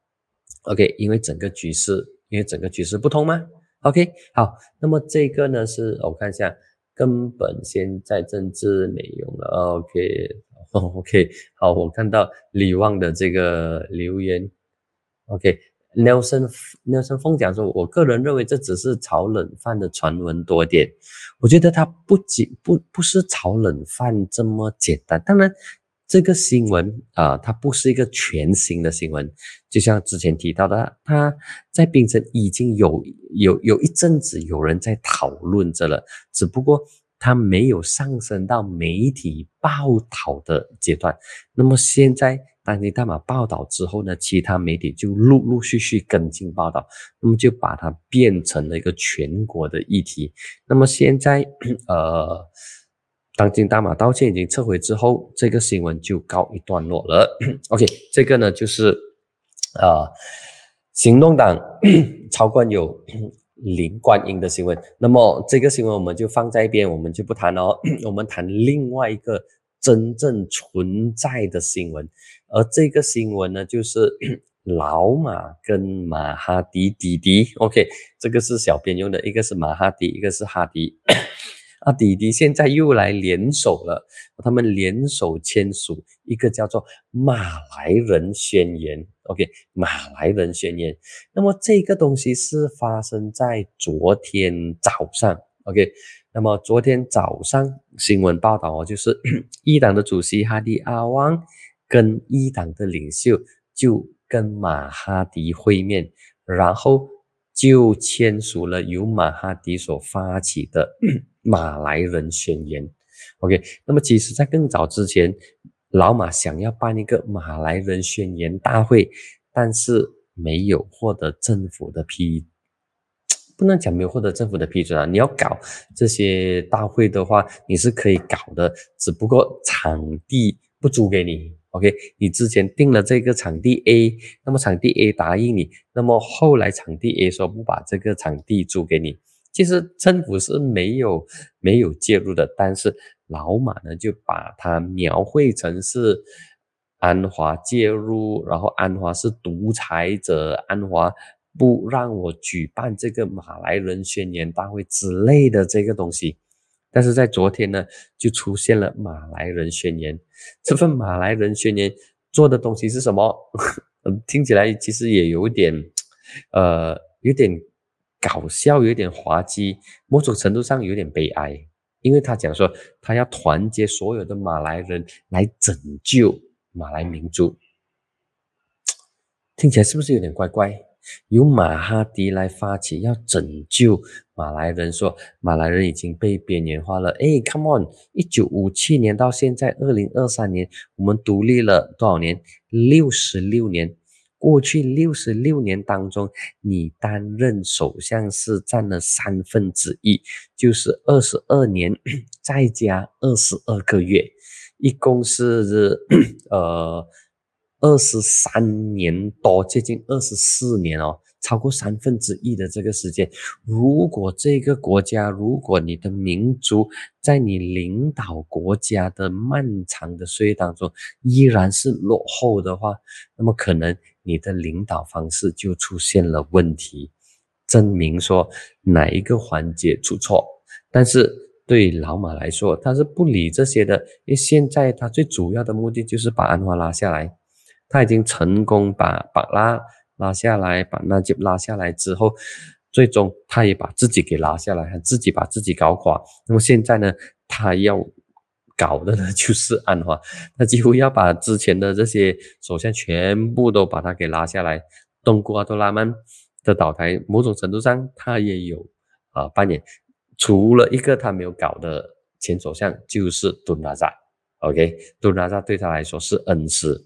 A: OK，因为整个局势，因为整个局势不通吗？OK，好，那么这个呢是我看一下，根本现在政治没用了。OK，OK，好，我看到李旺的这个留言。OK。Nelson Nelson 凤讲说：“我个人认为这只是炒冷饭的传闻多点，我觉得它不仅不不是炒冷饭这么简单。当然，这个新闻啊，它不是一个全新的新闻，就像之前提到的，它在槟城已经有有有一阵子有人在讨论着了，只不过它没有上升到媒体报道的阶段。那么现在。”当你大马报道之后呢，其他媒体就陆陆续续跟进报道，那么就把它变成了一个全国的议题。那么现在，呃，当今大马道歉已经撤回之后，这个新闻就告一段落了。OK，这个呢就是啊，行动党 超冠有林冠英的新闻。那么这个新闻我们就放在一边，我们就不谈了。我们谈另外一个真正存在的新闻。而这个新闻呢，就是 老马跟马哈迪弟弟，OK，这个是小编用的，一个是马哈迪，一个是哈迪。啊，弟弟现在又来联手了，他们联手签署一个叫做《马来人宣言》，OK，《马来人宣言》。那么这个东西是发生在昨天早上，OK，那么昨天早上新闻报道哦，就是 一党的主席哈迪阿旺。跟一党的领袖就跟马哈迪会面，然后就签署了由马哈迪所发起的马来人宣言。OK，那么其实，在更早之前，老马想要办一个马来人宣言大会，但是没有获得政府的批，不能讲没有获得政府的批准啊。你要搞这些大会的话，你是可以搞的，只不过场地不租给你。OK，你之前定了这个场地 A，那么场地 A 答应你，那么后来场地 A 说不把这个场地租给你，其实政府是没有没有介入的，但是老马呢就把它描绘成是安华介入，然后安华是独裁者，安华不让我举办这个马来人宣言大会之类的这个东西。但是在昨天呢，就出现了马来人宣言。这份马来人宣言做的东西是什么？听起来其实也有点，呃，有点搞笑，有点滑稽，某种程度上有点悲哀。因为他讲说，他要团结所有的马来人来拯救马来民族。听起来是不是有点怪怪？由马哈迪来发起要拯救马来人，说马来人已经被边缘化了。哎，Come on！一九五七年到现在二零二三年，我们独立了多少年？六十六年。过去六十六年当中，你担任首相是占了三分之一，就是二十二年，再加二十二个月，一共是呃。二十三年多，接近二十四年哦，超过三分之一的这个时间。如果这个国家，如果你的民族在你领导国家的漫长的岁月当中依然是落后的话，那么可能你的领导方式就出现了问题，证明说哪一个环节出错。但是对老马来说，他是不理这些的，因为现在他最主要的目的就是把安华拉下来。他已经成功把把拉拉下来，把那吉拉下来之后，最终他也把自己给拉下来，他自己把自己搞垮。那么现在呢，他要搞的呢就是安华，他几乎要把之前的这些首相全部都把他给拉下来。东姑阿多拉曼的倒台，某种程度上他也有啊扮演，除了一个他没有搞的前首相，就是敦拉扎。OK，敦拉扎对他来说是恩师。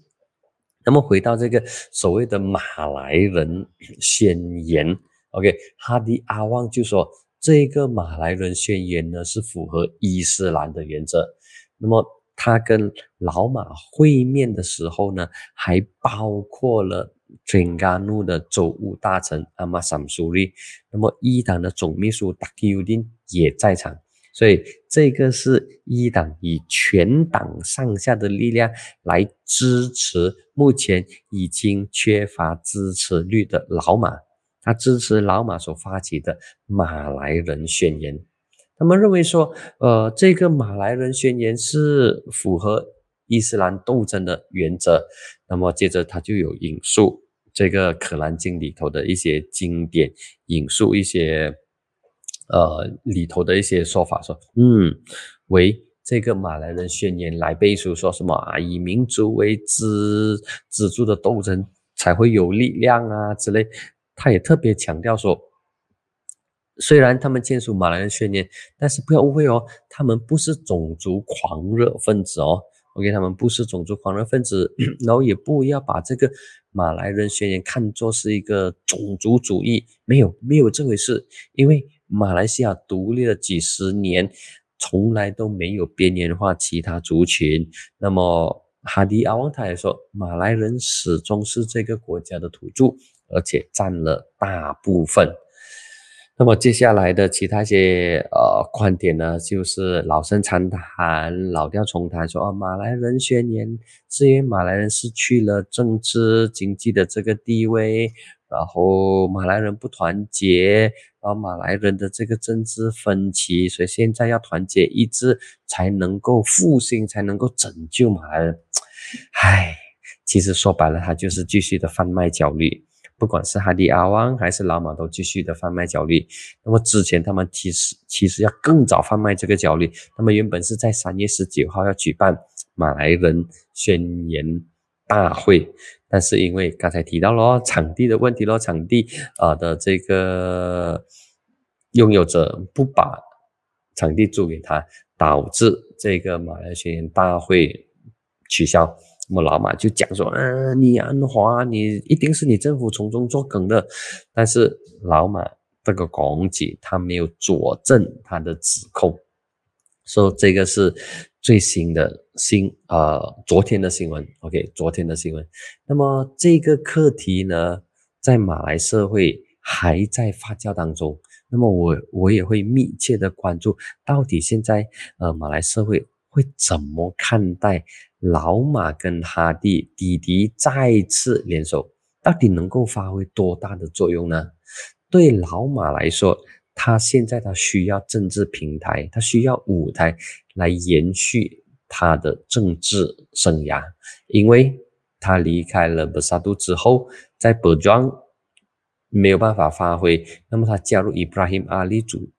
A: 那么回到这个所谓的马来人宣言，OK，哈迪阿旺就说这个马来人宣言呢是符合伊斯兰的原则。那么他跟老马会面的时候呢，还包括了真噶努的州务大臣阿马 sam 苏利，那么伊党的总秘书达基尤丁也在场。所以这个是一党以全党上下的力量来支持目前已经缺乏支持率的老马，他支持老马所发起的马来人宣言。他们认为说，呃，这个马来人宣言是符合伊斯兰斗争的原则。那么接着他就有引述这个《可兰经》里头的一些经典，引述一些。呃，里头的一些说法说，嗯，为这个马来人宣言来背书，说什么啊，以民族为支支柱的斗争才会有力量啊之类。他也特别强调说，虽然他们签署马来人宣言，但是不要误会哦，他们不是种族狂热分子哦。OK，他们不是种族狂热分子，然后也不要把这个马来人宣言看作是一个种族主义，没有没有这回事，因为。马来西亚独立了几十年，从来都没有边缘化其他族群。那么哈迪阿旺他也说，马来人始终是这个国家的土著，而且占了大部分。那么接下来的其他一些呃观点呢，就是老生常谈、老调重弹，说啊，马来人宣言是因为马来人失去了政治经济的这个地位。然后马来人不团结，然后马来人的这个政治分歧，所以现在要团结一致，才能够复兴，才能够拯救马来人。唉，其实说白了，他就是继续的贩卖焦虑，不管是哈迪阿旺还是老马，都继续的贩卖焦虑。那么之前他们其实其实要更早贩卖这个焦虑，那么原本是在三月十九号要举办马来人宣言。大会，但是因为刚才提到了场地的问题咯，场地啊的这个拥有者不把场地租给他，导致这个马来宣言大会取消。那么老马就讲说，嗯，你安华，你一定是你政府从中作梗的。但是老马这个讲解，他没有佐证他的指控，说这个是。最新的新呃，昨天的新闻，OK，昨天的新闻。那么这个课题呢，在马来社会还在发酵当中。那么我我也会密切的关注，到底现在呃马来社会会怎么看待老马跟哈迪弟弟再次联手，到底能够发挥多大的作用呢？对老马来说。他现在他需要政治平台，他需要舞台来延续他的政治生涯，因为他离开了布萨杜之后，在博庄没有办法发挥，那么他加入伊布拉辛阿里主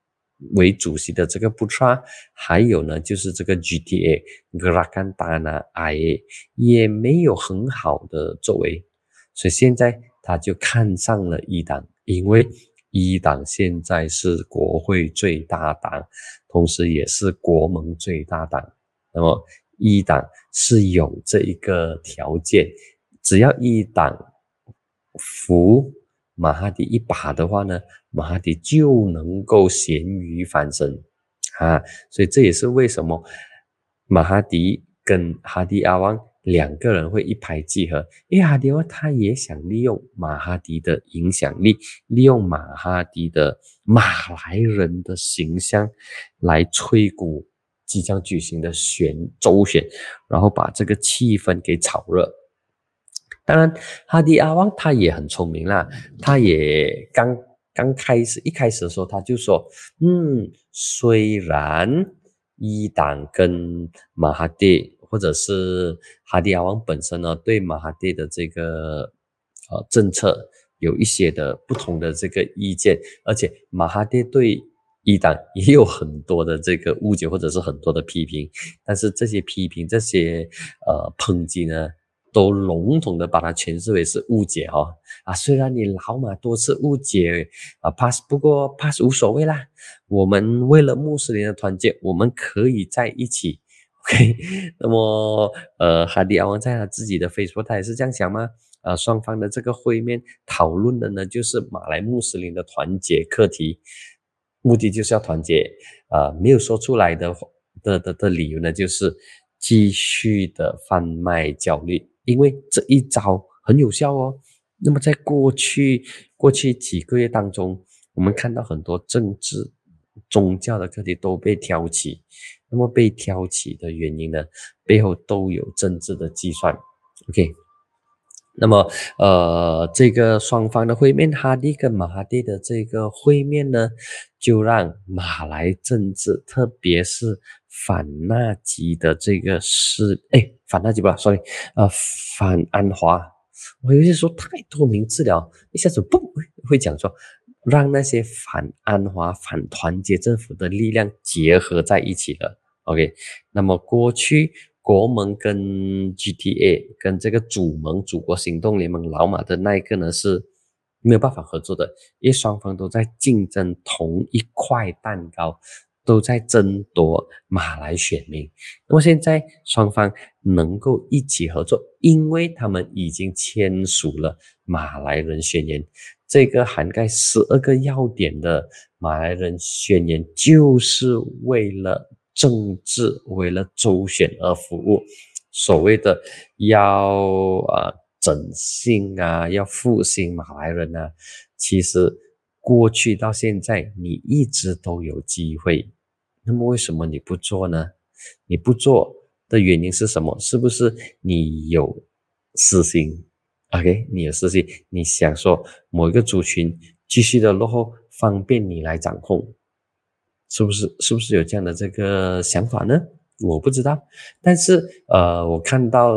A: 为主席的这个布查，还有呢就是这个 GTA Gerakan Tanah Air 也没有很好的作为，所以现在他就看上了一党，因为。一党现在是国会最大党，同时也是国盟最大党。那么一党是有这一个条件，只要一党扶马哈迪一把的话呢，马哈迪就能够咸鱼翻身啊！所以这也是为什么马哈迪跟哈迪阿旺。两个人会一拍即合，因为哈迪他也想利用马哈迪的影响力，利用马哈迪的马来人的形象来吹鼓即将举行的选周选，然后把这个气氛给炒热。当然，哈迪阿旺他也很聪明啦，他也刚刚开始一开始的时候他就说，嗯，虽然伊党跟马哈蒂或者是哈迪阿王本身呢，对马哈蒂的这个呃政策有一些的不同的这个意见，而且马哈蒂对伊党也有很多的这个误解或者是很多的批评，但是这些批评这些呃抨击呢？都笼统的把它诠释为是误解哈啊，虽然你老马多次误解啊 pass，不过 pass 无所谓啦。我们为了穆斯林的团结，我们可以在一起。OK，那么呃，哈迪阿王在他自己的 Facebook，他也是这样想吗？呃，双方的这个会面讨论的呢，就是马来穆斯林的团结课题，目的就是要团结啊，没有说出来的的的的理由呢，就是继续的贩卖焦虑。因为这一招很有效哦。那么在过去过去几个月当中，我们看到很多政治、宗教的课题都被挑起。那么被挑起的原因呢，背后都有政治的计算。OK。那么呃，这个双方的会面，哈迪跟马哈蒂的这个会面呢，就让马来政治，特别是。反纳吉的这个是哎，反纳吉不，sorry，呃，反安华，我有些说太多名字了，一下子嘣会讲错，让那些反安华、反团结政府的力量结合在一起了。OK，那么过去国盟跟 GTA 跟这个主盟祖国行动联盟老马的那一个呢是没有办法合作的，因为双方都在竞争同一块蛋糕。都在争夺马来选民，那么现在双方能够一起合作，因为他们已经签署了马来人宣言，这个涵盖十二个要点的马来人宣言，就是为了政治、为了周选而服务。所谓的要啊整兴啊，要复兴马来人啊，其实过去到现在，你一直都有机会。那么为什么你不做呢？你不做的原因是什么？是不是你有私心？OK，你有私心，你想说某一个族群继续的落后，方便你来掌控，是不是？是不是有这样的这个想法呢？我不知道。但是呃，我看到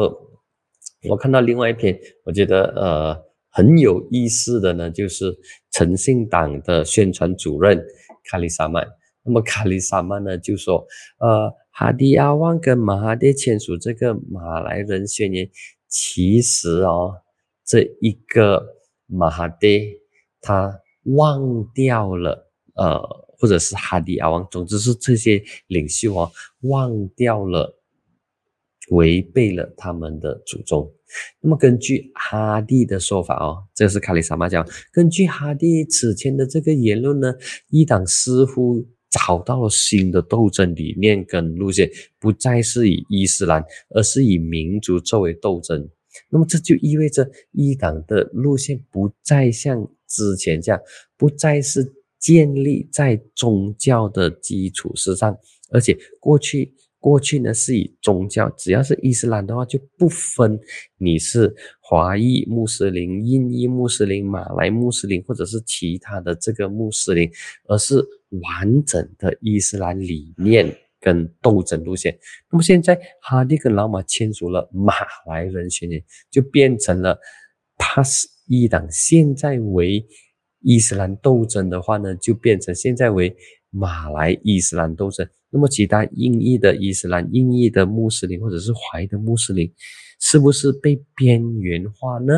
A: 我看到另外一篇，我觉得呃很有意思的呢，就是诚信党的宣传主任卡里萨曼。那么卡里萨曼呢就说，呃，哈迪阿旺跟马哈蒂签署这个马来人宣言，其实哦，这一个马哈蒂他忘掉了，呃，或者是哈迪阿旺，总之是这些领袖哦，忘掉了，违背了他们的祖宗。那么根据哈蒂的说法哦，这是卡里萨马讲，根据哈蒂此前的这个言论呢，一党似乎。找到了新的斗争理念跟路线，不再是以伊斯兰，而是以民族作为斗争。那么这就意味着一党的路线不再像之前这样，不再是建立在宗教的基础之上，而且过去。过去呢是以宗教，只要是伊斯兰的话，就不分你是华裔穆斯林、印裔穆斯林、马来穆斯林，或者是其他的这个穆斯林，而是完整的伊斯兰理念跟斗争路线。那么现在哈利跟老马签署了马来人宣言，就变成了他是一党。现在为伊斯兰斗争的话呢，就变成现在为马来伊斯兰斗争。那么，其他印裔的伊斯兰、印裔的穆斯林或者是华裔的穆斯林，是不是被边缘化呢？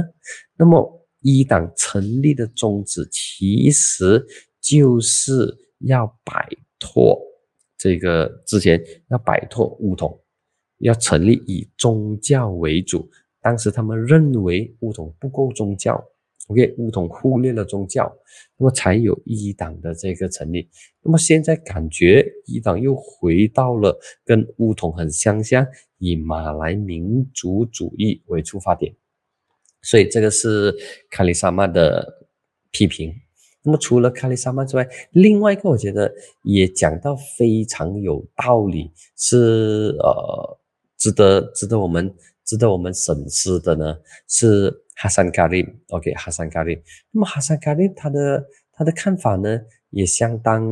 A: 那么，一党成立的宗旨其实就是要摆脱这个之前要摆脱巫统，要成立以宗教为主。当时他们认为巫统不够宗教。OK，巫统忽略了宗教，那么才有一党的这个成立。那么现在感觉一党又回到了跟巫统很相像，以马来民族主义为出发点。所以这个是卡里萨曼的批评。那么除了卡利萨曼之外，另外一个我觉得也讲到非常有道理，是呃值得值得我们值得我们审视的呢，是哈桑卡利，OK，哈桑卡利。那么哈桑卡利他的他的看法呢，也相当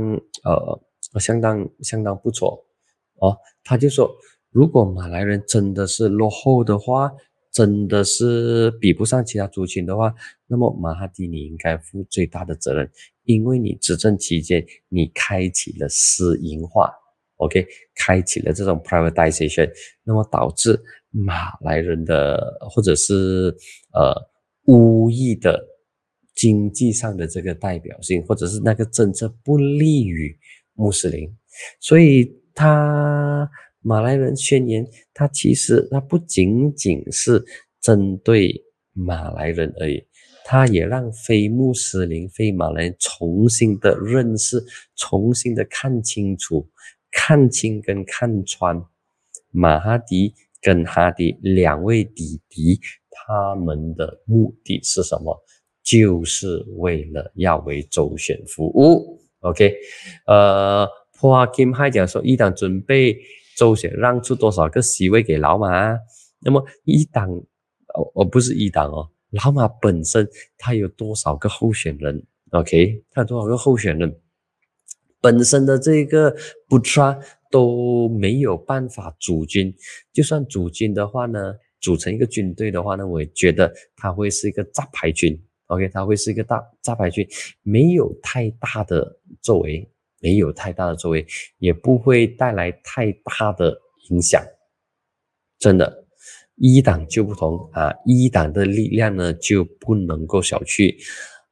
A: 呃，相当相当不错哦。他就说，如果马来人真的是落后的话，真的是比不上其他族群的话，那么马哈迪你应该负最大的责任，因为你执政期间你开启了私营化，OK，开启了这种 privatization，那么导致马来人的或者是呃巫裔的经济上的这个代表性，或者是那个政策不利于穆斯林，所以他。马来人宣言，它其实它不仅仅是针对马来人而已，它也让非穆斯林、非马来人重新的认识、重新的看清楚、看清跟看穿马哈迪跟哈迪两位弟弟，他们的目的是什么？就是为了要为周选服务。OK，呃，破阿金还讲说，一旦准备。周选让出多少个席位给老马？那么一党哦，哦不是一党哦，老马本身他有多少个候选人？OK，他有多少个候选人？本身的这个不差都没有办法组军，就算组军的话呢，组成一个军队的话呢，我也觉得他会是一个杂牌军。OK，他会是一个大杂牌军，没有太大的作为。没有太大的作为，也不会带来太大的影响。真的，一党就不同啊，一党的力量呢就不能够小觑。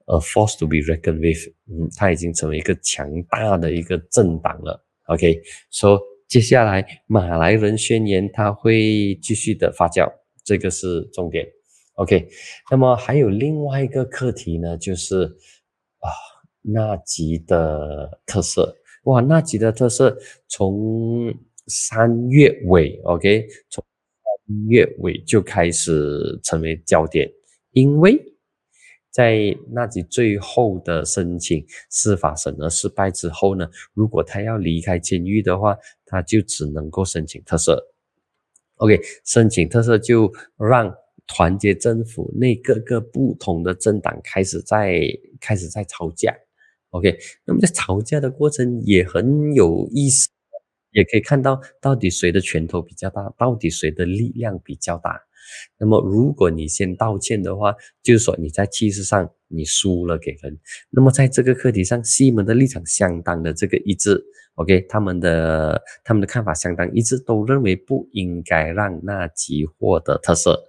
A: 呃，force to be reckoned with，嗯，它已经成为一个强大的一个政党了。OK，说接下来马来人宣言它会继续的发酵，这个是重点。OK，那么还有另外一个课题呢，就是啊。纳吉的特色。哇，纳吉的特色从三月尾，OK，从三月尾就开始成为焦点，因为在纳吉最后的申请司法审核失败之后呢，如果他要离开监狱的话，他就只能够申请特色，OK，申请特色就让团结政府内各个不同的政党开始在开始在吵架。OK，那么在吵架的过程也很有意思，也可以看到到底谁的拳头比较大，到底谁的力量比较大。那么如果你先道歉的话，就是说你在气势上你输了给人。那么在这个课题上，西门的立场相当的这个一致。OK，他们的他们的看法相当一致，都认为不应该让纳吉获得特色，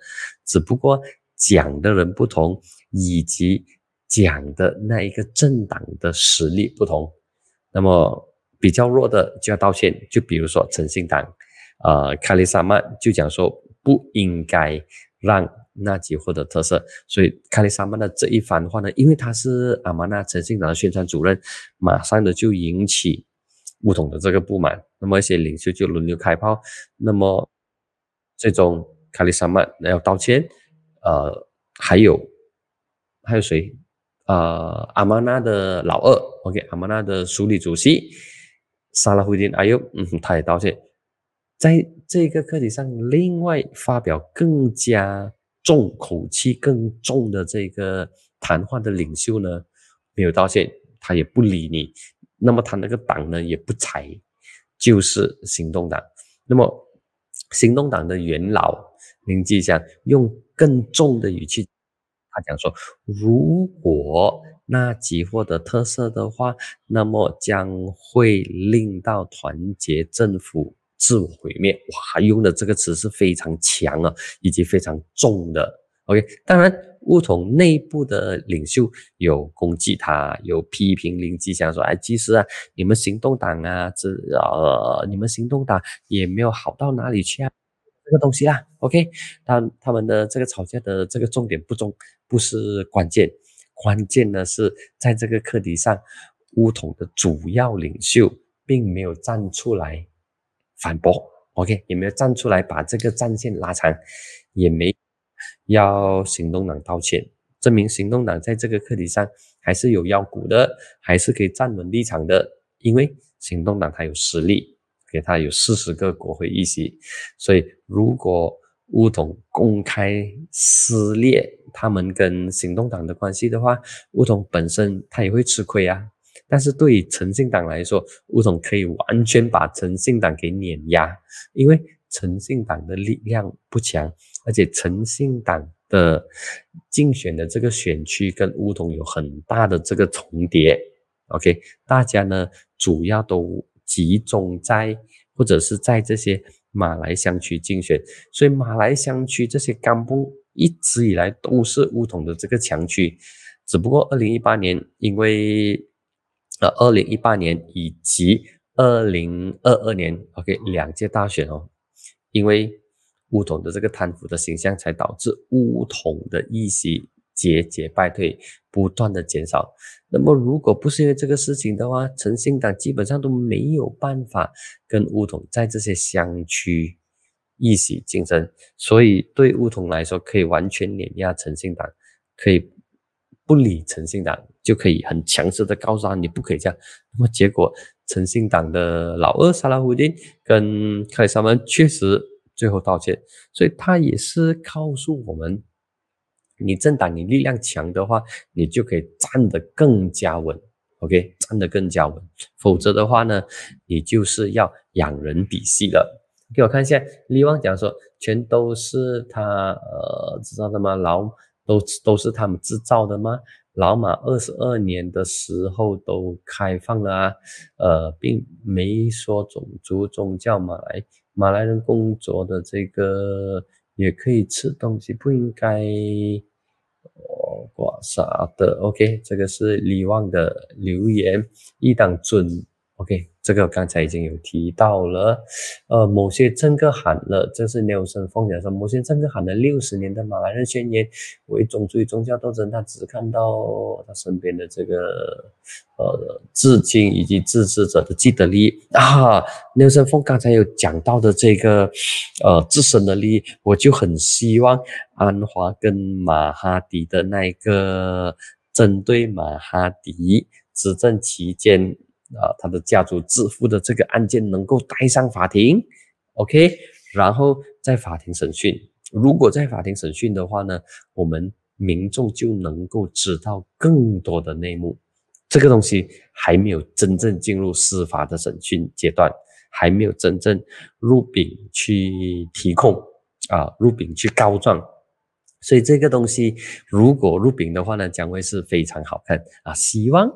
A: 只不过讲的人不同，以及。讲的那一个政党的实力不同，那么比较弱的就要道歉。就比如说诚信党，呃，卡利萨曼就讲说不应该让纳吉获得特色，所以卡利萨曼的这一番话呢，因为他是阿玛纳诚信党的宣传主任，马上的就引起乌统的这个不满，那么一些领袖就轮流开炮，那么最终卡利萨曼要道歉，呃，还有还有谁？呃，阿玛纳的老二，OK，阿玛纳的署理主席萨拉胡丁阿尤，嗯，他也道歉。在这个课题上，另外发表更加重口气、更重的这个谈话的领袖呢，没有道歉，他也不理你。那么他那个党呢，也不睬，就是行动党。那么行动党的元老林继祥用更重的语气。他讲说，如果那吉获得特色的话，那么将会令到团结政府自我毁灭。哇，用的这个词是非常强啊，以及非常重的。OK，当然，乌统内部的领袖有攻击他，有批评林吉祥说，哎，其实啊，你们行动党啊，这呃，你们行动党也没有好到哪里去啊。这个东西啦，OK，他他们的这个吵架的这个重点不重，不是关键，关键呢是在这个课题上，乌统的主要领袖并没有站出来反驳，OK，也没有站出来把这个战线拉长，也没要行动党道歉，证明行动党在这个课题上还是有腰骨的，还是可以站稳立场的，因为行动党它有实力。给他有四十个国会议席，所以如果乌统公开撕裂他们跟行动党的关系的话，乌统本身他也会吃亏啊。但是对于诚信党来说，乌统可以完全把诚信党给碾压，因为诚信党的力量不强，而且诚信党的竞选的这个选区跟乌统有很大的这个重叠。OK，大家呢主要都集中在或者是在这些马来乡区竞选，所以马来乡区这些干部一直以来都是乌统的这个强区，只不过二零一八年因为呃二零一八年以及二零二二年 OK 两届大选哦，因为乌统的这个贪腐的形象，才导致乌统的议席节节败退，不断的减少。那么，如果不是因为这个事情的话，诚信党基本上都没有办法跟乌统在这些乡区一起竞争。所以，对乌统来说，可以完全碾压诚信党，可以不理诚信党，就可以很强势的告诉他你不可以这样。那么，结果诚信党的老二萨拉胡丁跟克里斯曼确实最后道歉，所以他也是告诉我们。你政党你力量强的话，你就可以站得更加稳，OK，站得更加稳。否则的话呢，你就是要仰人鼻息了。给我看一下，李旺讲说，全都是他呃知道的吗？老都都是他们制造的吗？老马二十二年的时候都开放了啊，呃，并没说种族宗教马来马来人工作的这个也可以吃东西，不应该。哦，挂啥的？OK，这个是李旺的留言，一档准。OK，这个刚才已经有提到了。呃，某些政客喊了，这是 Nelson 凤讲说，某些政客喊了六十年的马来人宣言为种族与宗教斗争，他只看到他身边的这个呃至今以及支持者的既得利益啊。Nelson 凤刚才有讲到的这个呃自身的利益，我就很希望安华跟马哈迪的那一个针对马哈迪执政期间。啊，他的家族致富的这个案件能够带上法庭，OK，然后在法庭审讯。如果在法庭审讯的话呢，我们民众就能够知道更多的内幕。这个东西还没有真正进入司法的审讯阶段，还没有真正入禀去提控啊，入禀去告状。所以这个东西如果入禀的话呢，将会是非常好看啊，希望。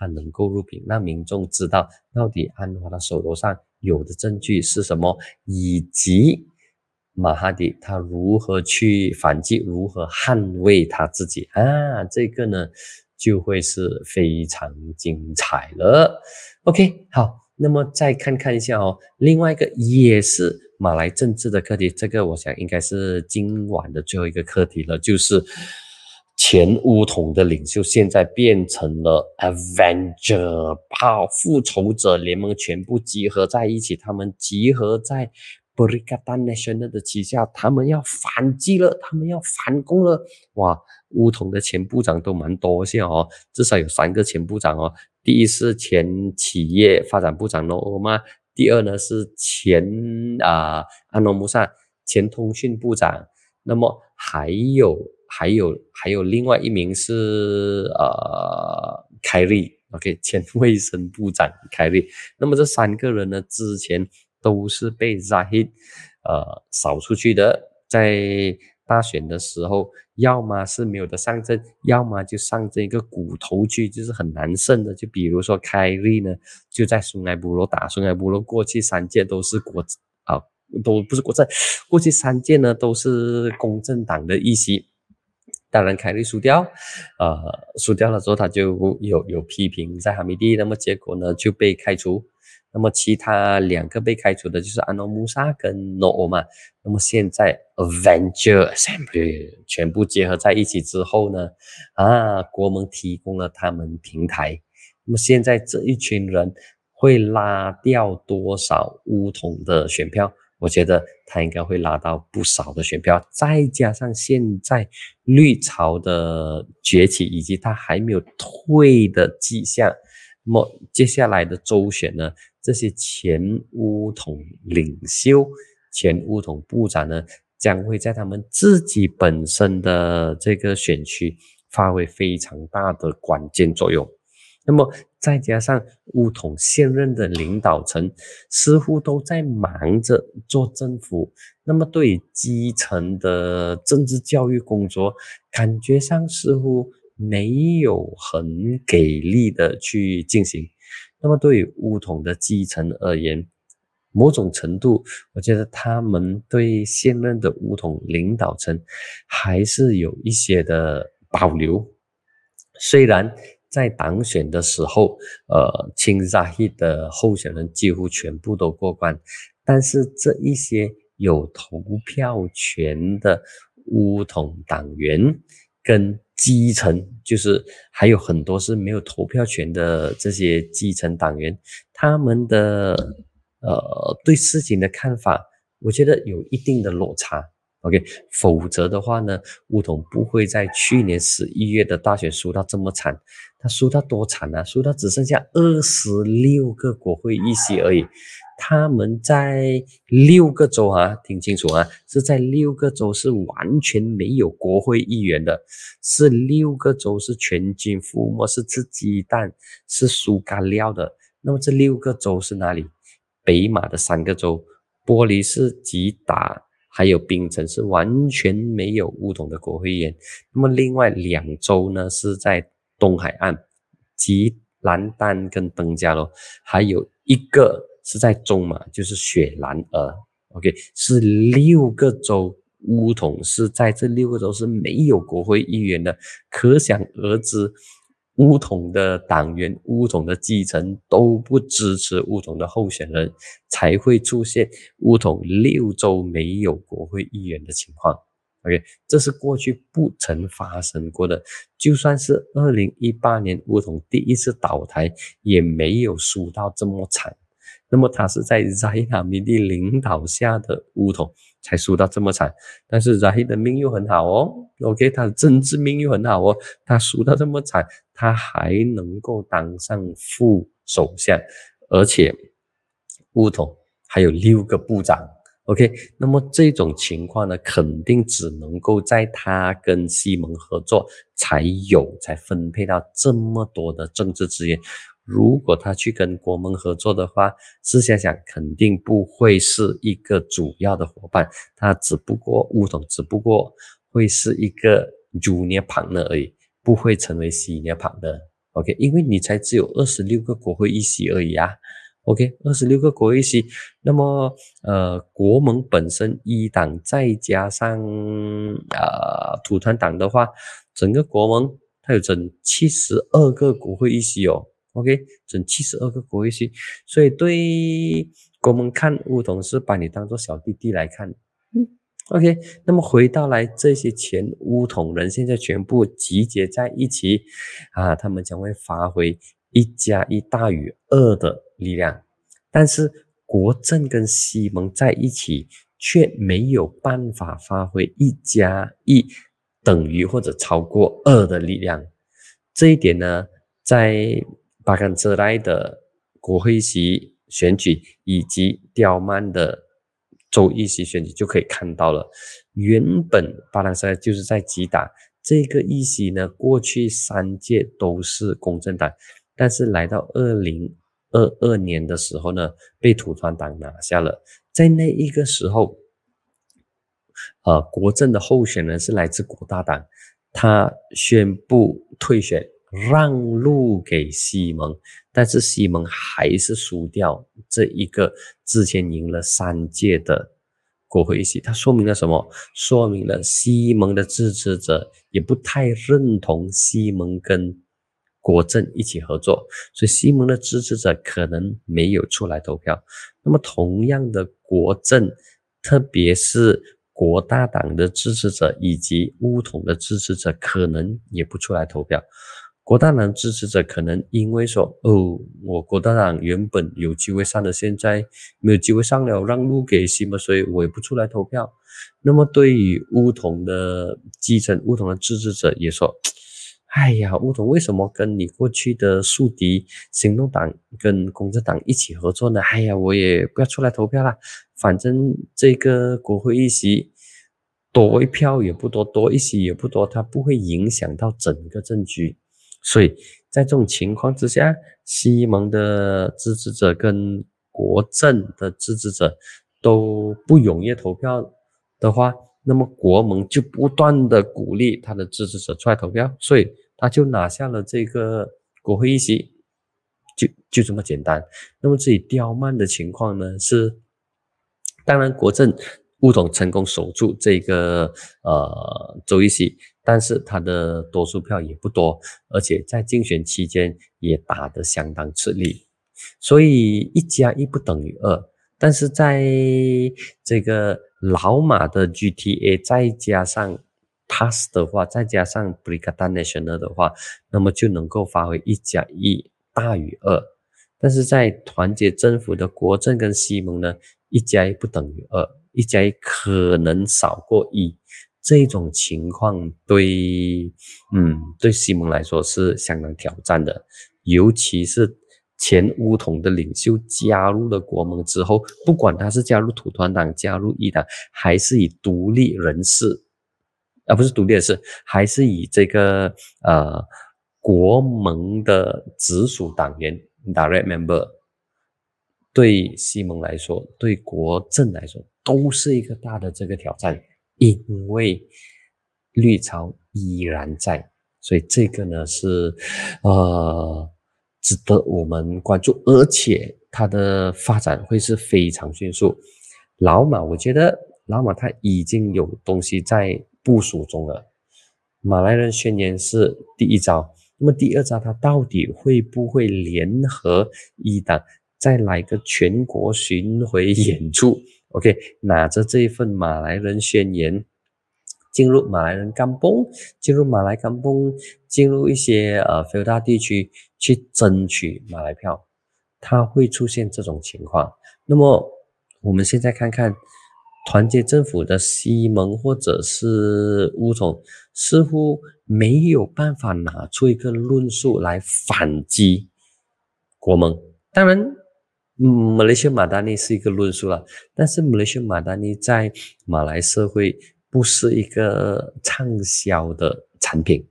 A: 他能够入禀，让民众知道到底安华的手头上有的证据是什么，以及马哈迪他如何去反击，如何捍卫他自己啊？这个呢就会是非常精彩了。OK，好，那么再看看一下哦，另外一个也是马来政治的课题，这个我想应该是今晚的最后一个课题了，就是。前乌统的领袖现在变成了 Avenger，把复仇者联盟全部集合在一起，他们集合在 Berikatan Nasional 的旗下，他们要反击了，他们要反攻了。哇，乌统的前部长都蛮多些哦，至少有三个前部长哦。第一是前企业发展部长诺欧玛，第二呢是前啊安诺姆萨前通讯部长，那么还有。还有还有另外一名是呃凯利，OK 前卫生部长凯利。那么这三个人呢，之前都是被 Zahid 呃扫出去的，在大选的时候，要么是没有的上阵，要么就上这个骨头区，就是很难胜的。就比如说凯利呢，就在松埃布罗打松埃布罗，过去三届都是国啊，都不是国政，过去三届呢都是公正党的议席。当然，凯利输掉，呃，输掉了之后，他就有有批评在哈密蒂，那么结果呢就被开除。那么其他两个被开除的就是安诺穆萨跟诺欧嘛。那么现在 Avenger Assembly 全部结合在一起之后呢，啊，国盟提供了他们平台。那么现在这一群人会拉掉多少乌统的选票？我觉得他应该会拉到不少的选票，再加上现在绿潮的崛起，以及他还没有退的迹象，那么接下来的周选呢？这些前乌统领袖、前乌统部长呢，将会在他们自己本身的这个选区发挥非常大的关键作用。那么再加上乌统现任的领导层似乎都在忙着做政府，那么对基层的政治教育工作，感觉上似乎没有很给力的去进行。那么对于乌统的基层而言，某种程度，我觉得他们对现任的乌统领导层还是有一些的保留，虽然。在党选的时候，呃，亲扎希的候选人几乎全部都过关，但是这一些有投票权的乌统党员跟基层，就是还有很多是没有投票权的这些基层党员，他们的呃对事情的看法，我觉得有一定的落差。OK，否则的话呢，乌统不会在去年十一月的大选输到这么惨。他输到多惨啊？输到只剩下二十六个国会议席而已。他们在六个州啊，听清楚啊，是在六个州是完全没有国会议员的，是六个州是全军覆没，是吃鸡蛋，是输干料的。那么这六个州是哪里？北马的三个州，玻璃是、吉打。还有槟城是完全没有乌统的国会议员，那么另外两州呢是在东海岸，吉兰丹跟登加罗，还有一个是在中马，就是雪兰莪。OK，是六个州乌统是在这六个州是没有国会议员的，可想而知。乌统的党员、乌统的基层都不支持乌统的候选人，才会出现乌统六周没有国会议员的情况。OK，这是过去不曾发生过的。就算是二零一八年乌统第一次倒台，也没有输到这么惨。那么他是在扎哈米蒂领导下的乌统才输到这么惨，但是扎希的命又很好哦。OK，他的政治命又很好哦，他输到这么惨。他还能够当上副首相，而且乌统还有六个部长。OK，那么这种情况呢，肯定只能够在他跟西蒙合作才有，才分配到这么多的政治资源。如果他去跟国盟合作的话，试想想，肯定不会是一个主要的伙伴。他只不过乌统，只不过会是一个 junior partner 而已。不会成为西尼旁的，OK，因为你才只有二十六个国会议席而已啊，OK，二十六个国会议席，那么呃，国盟本身一党再加上啊土团党的话，整个国盟它有整七十二个国会议席哦，OK，整七十二个国会议席，所以对国盟看乌统是把你当做小弟弟来看。OK，那么回到来，这些前乌统人现在全部集结在一起，啊，他们将会发挥一加一大于二的力量，但是国政跟西蒙在一起却没有办法发挥一加一等于或者超过二的力量。这一点呢，在巴干泽莱的国会席选举以及刁曼的。州议席选举就可以看到了，原本巴兰塞就是在击打这个议席呢，过去三届都是公正党，但是来到二零二二年的时候呢，被土团党拿下了。在那一个时候，呃，国政的候选人是来自国大党，他宣布退选。让路给西蒙，但是西蒙还是输掉这一个之前赢了三届的国会议席。它说明了什么？说明了西蒙的支持者也不太认同西蒙跟国政一起合作，所以西蒙的支持者可能没有出来投票。那么同样的，国政，特别是国大党的支持者以及乌统的支持者，可能也不出来投票。国大党支持者可能因为说哦，我国大党原本有机会上的，现在没有机会上了，让路给西蒙，所以我也不出来投票。那么对于乌统的基层、乌统的支持者也说，哎呀，乌统为什么跟你过去的宿敌行动党跟公正党一起合作呢？哎呀，我也不要出来投票了，反正这个国会议席多一票也不多，多一些也不多，它不会影响到整个政局。所以在这种情况之下，西蒙的支持者跟国政的支持者都不踊跃投票的话，那么国盟就不断的鼓励他的支持者出来投票，所以他就拿下了这个国会议席，就就这么简单。那么至于刁曼的情况呢，是当然国政乌统成功守住这个呃周一席，但是他的多数票也不多，而且在竞选期间也打得相当吃力，所以一加一不等于二。但是在这个老马的 GTA 再加上 Pass 的话，再加上 b r i g a d a National 的话，那么就能够发挥一加一大于二。但是在团结政府的国政跟西蒙呢，一加一不等于二，一加一可能少过一。这种情况对，嗯，对西蒙来说是相当挑战的，尤其是。前乌统的领袖加入了国盟之后，不管他是加入土团党、加入一党，还是以独立人士，啊不是独立人士，还是以这个呃国盟的直属党员 （direct member），对西蒙来说，对国政来说，都是一个大的这个挑战，因为绿潮依然在，所以这个呢是呃。值得我们关注，而且它的发展会是非常迅速。老马，我觉得老马他已经有东西在部署中了。马来人宣言是第一招，那么第二招，他到底会不会联合一党再来个全国巡回演出？OK，拿着这一份马来人宣言。进入马来人甘崩，进入马来甘崩，进入一些呃非大地区去争取马来票，它会出现这种情况。那么我们现在看看团结政府的西蒙或者是乌总，似乎没有办法拿出一个论述来反击国盟。当然，嗯，马来西亚马达尼是一个论述了，但是马来西亚马达尼在马来社会。不是一个畅销的产品，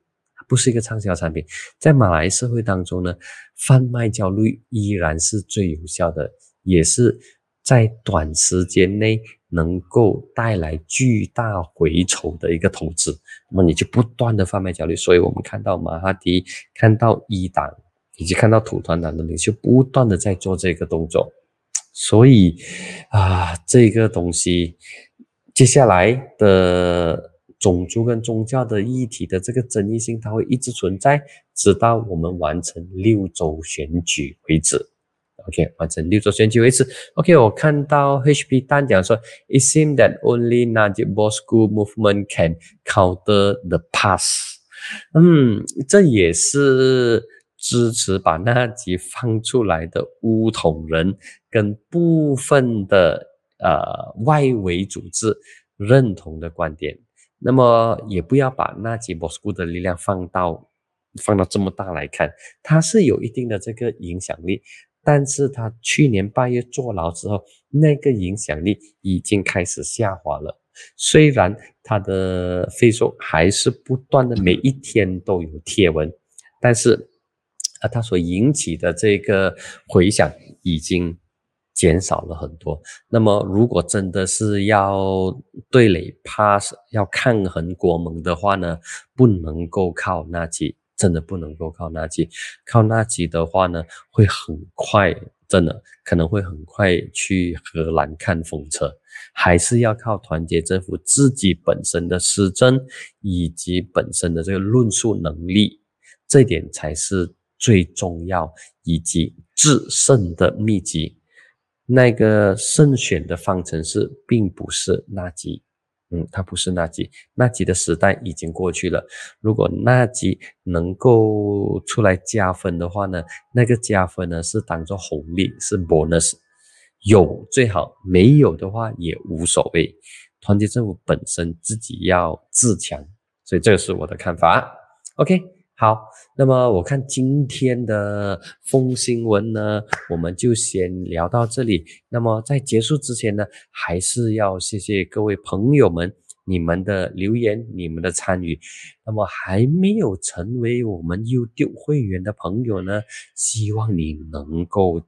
A: 不是一个畅销产品。在马来社会当中呢，贩卖焦虑依然是最有效的，也是在短时间内能够带来巨大回酬的一个投资。那么你就不断的贩卖焦虑，所以我们看到马哈迪、看到一党以及看到土团党的领袖不断的在做这个动作，所以啊，这个东西。接下来的种族跟宗教的议题的这个争议性，它会一直存在，直到我们完成六周选举为止。OK，完成六周选举为止。OK，我看到 HP 单讲说，It seems that only Najib Boss School movement can counter the past。嗯，这也是支持把纳吉放出来的乌统人跟部分的。呃，外围组织认同的观点，那么也不要把纳吉莫斯库的力量放到放到这么大来看，他是有一定的这个影响力，但是他去年八月坐牢之后，那个影响力已经开始下滑了。虽然他的 Facebook 还是不断的每一天都有贴文，但是啊，他所引起的这个回响已经。减少了很多。那么，如果真的是要对垒 pass，要抗衡国盟的话呢，不能够靠纳吉，真的不能够靠纳吉。靠纳吉的话呢，会很快，真的可能会很快去荷兰看风车。还是要靠团结政府自己本身的施政以及本身的这个论述能力，这点才是最重要以及制胜的秘籍。那个胜选的方程式并不是纳吉，嗯，它不是纳吉，纳吉的时代已经过去了。如果纳吉能够出来加分的话呢，那个加分呢是当做红利，是 bonus，有最好，没有的话也无所谓。团结政府本身自己要自强，所以这个是我的看法。OK。好，那么我看今天的风新闻呢，我们就先聊到这里。那么在结束之前呢，还是要谢谢各位朋友们，你们的留言、你们的参与。那么还没有成为我们 YouTube 会员的朋友呢，希望你能够。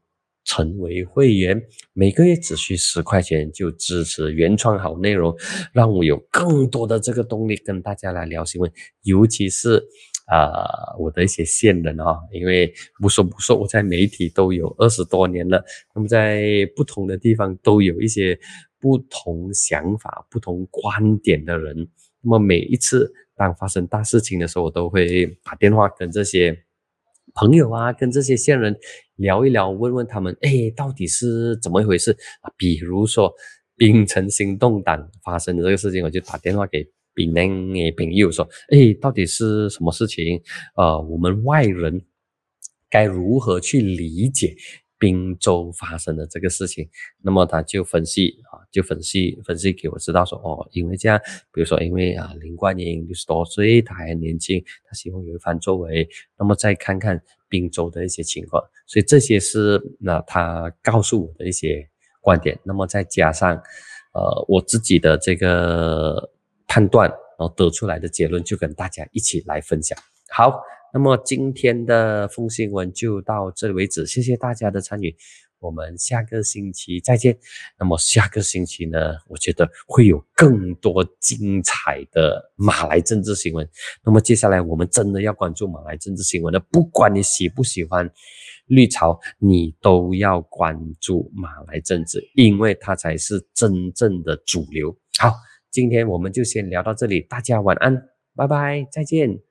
A: 成为会员，每个月只需十块钱就支持原创好内容，让我有更多的这个动力跟大家来聊新闻，尤其是啊我的一些线人啊，因为不说不说，我在媒体都有二十多年了，那么在不同的地方都有一些不同想法、不同观点的人，那么每一次当发生大事情的时候，我都会打电话跟这些。朋友啊，跟这些线人聊一聊，问问他们，哎，到底是怎么一回事啊？比如说，冰城行动党发生的这个事情，我就打电话给槟城的朋友说，哎，到底是什么事情？呃，我们外人该如何去理解？滨州发生的这个事情，那么他就分析啊，就分析分析给我知道说，哦，因为这样，比如说因为啊，林冠英六十多岁，他还年轻，他希望有一番作为，那么再看看滨州的一些情况，所以这些是那他告诉我的一些观点，那么再加上呃我自己的这个判断，然后得出来的结论，就跟大家一起来分享。好。那么今天的风新闻就到这里为止，谢谢大家的参与，我们下个星期再见。那么下个星期呢，我觉得会有更多精彩的马来政治新闻。那么接下来我们真的要关注马来政治新闻的，不管你喜不喜欢绿潮，你都要关注马来政治，因为它才是真正的主流。好，今天我们就先聊到这里，大家晚安，拜拜，再见。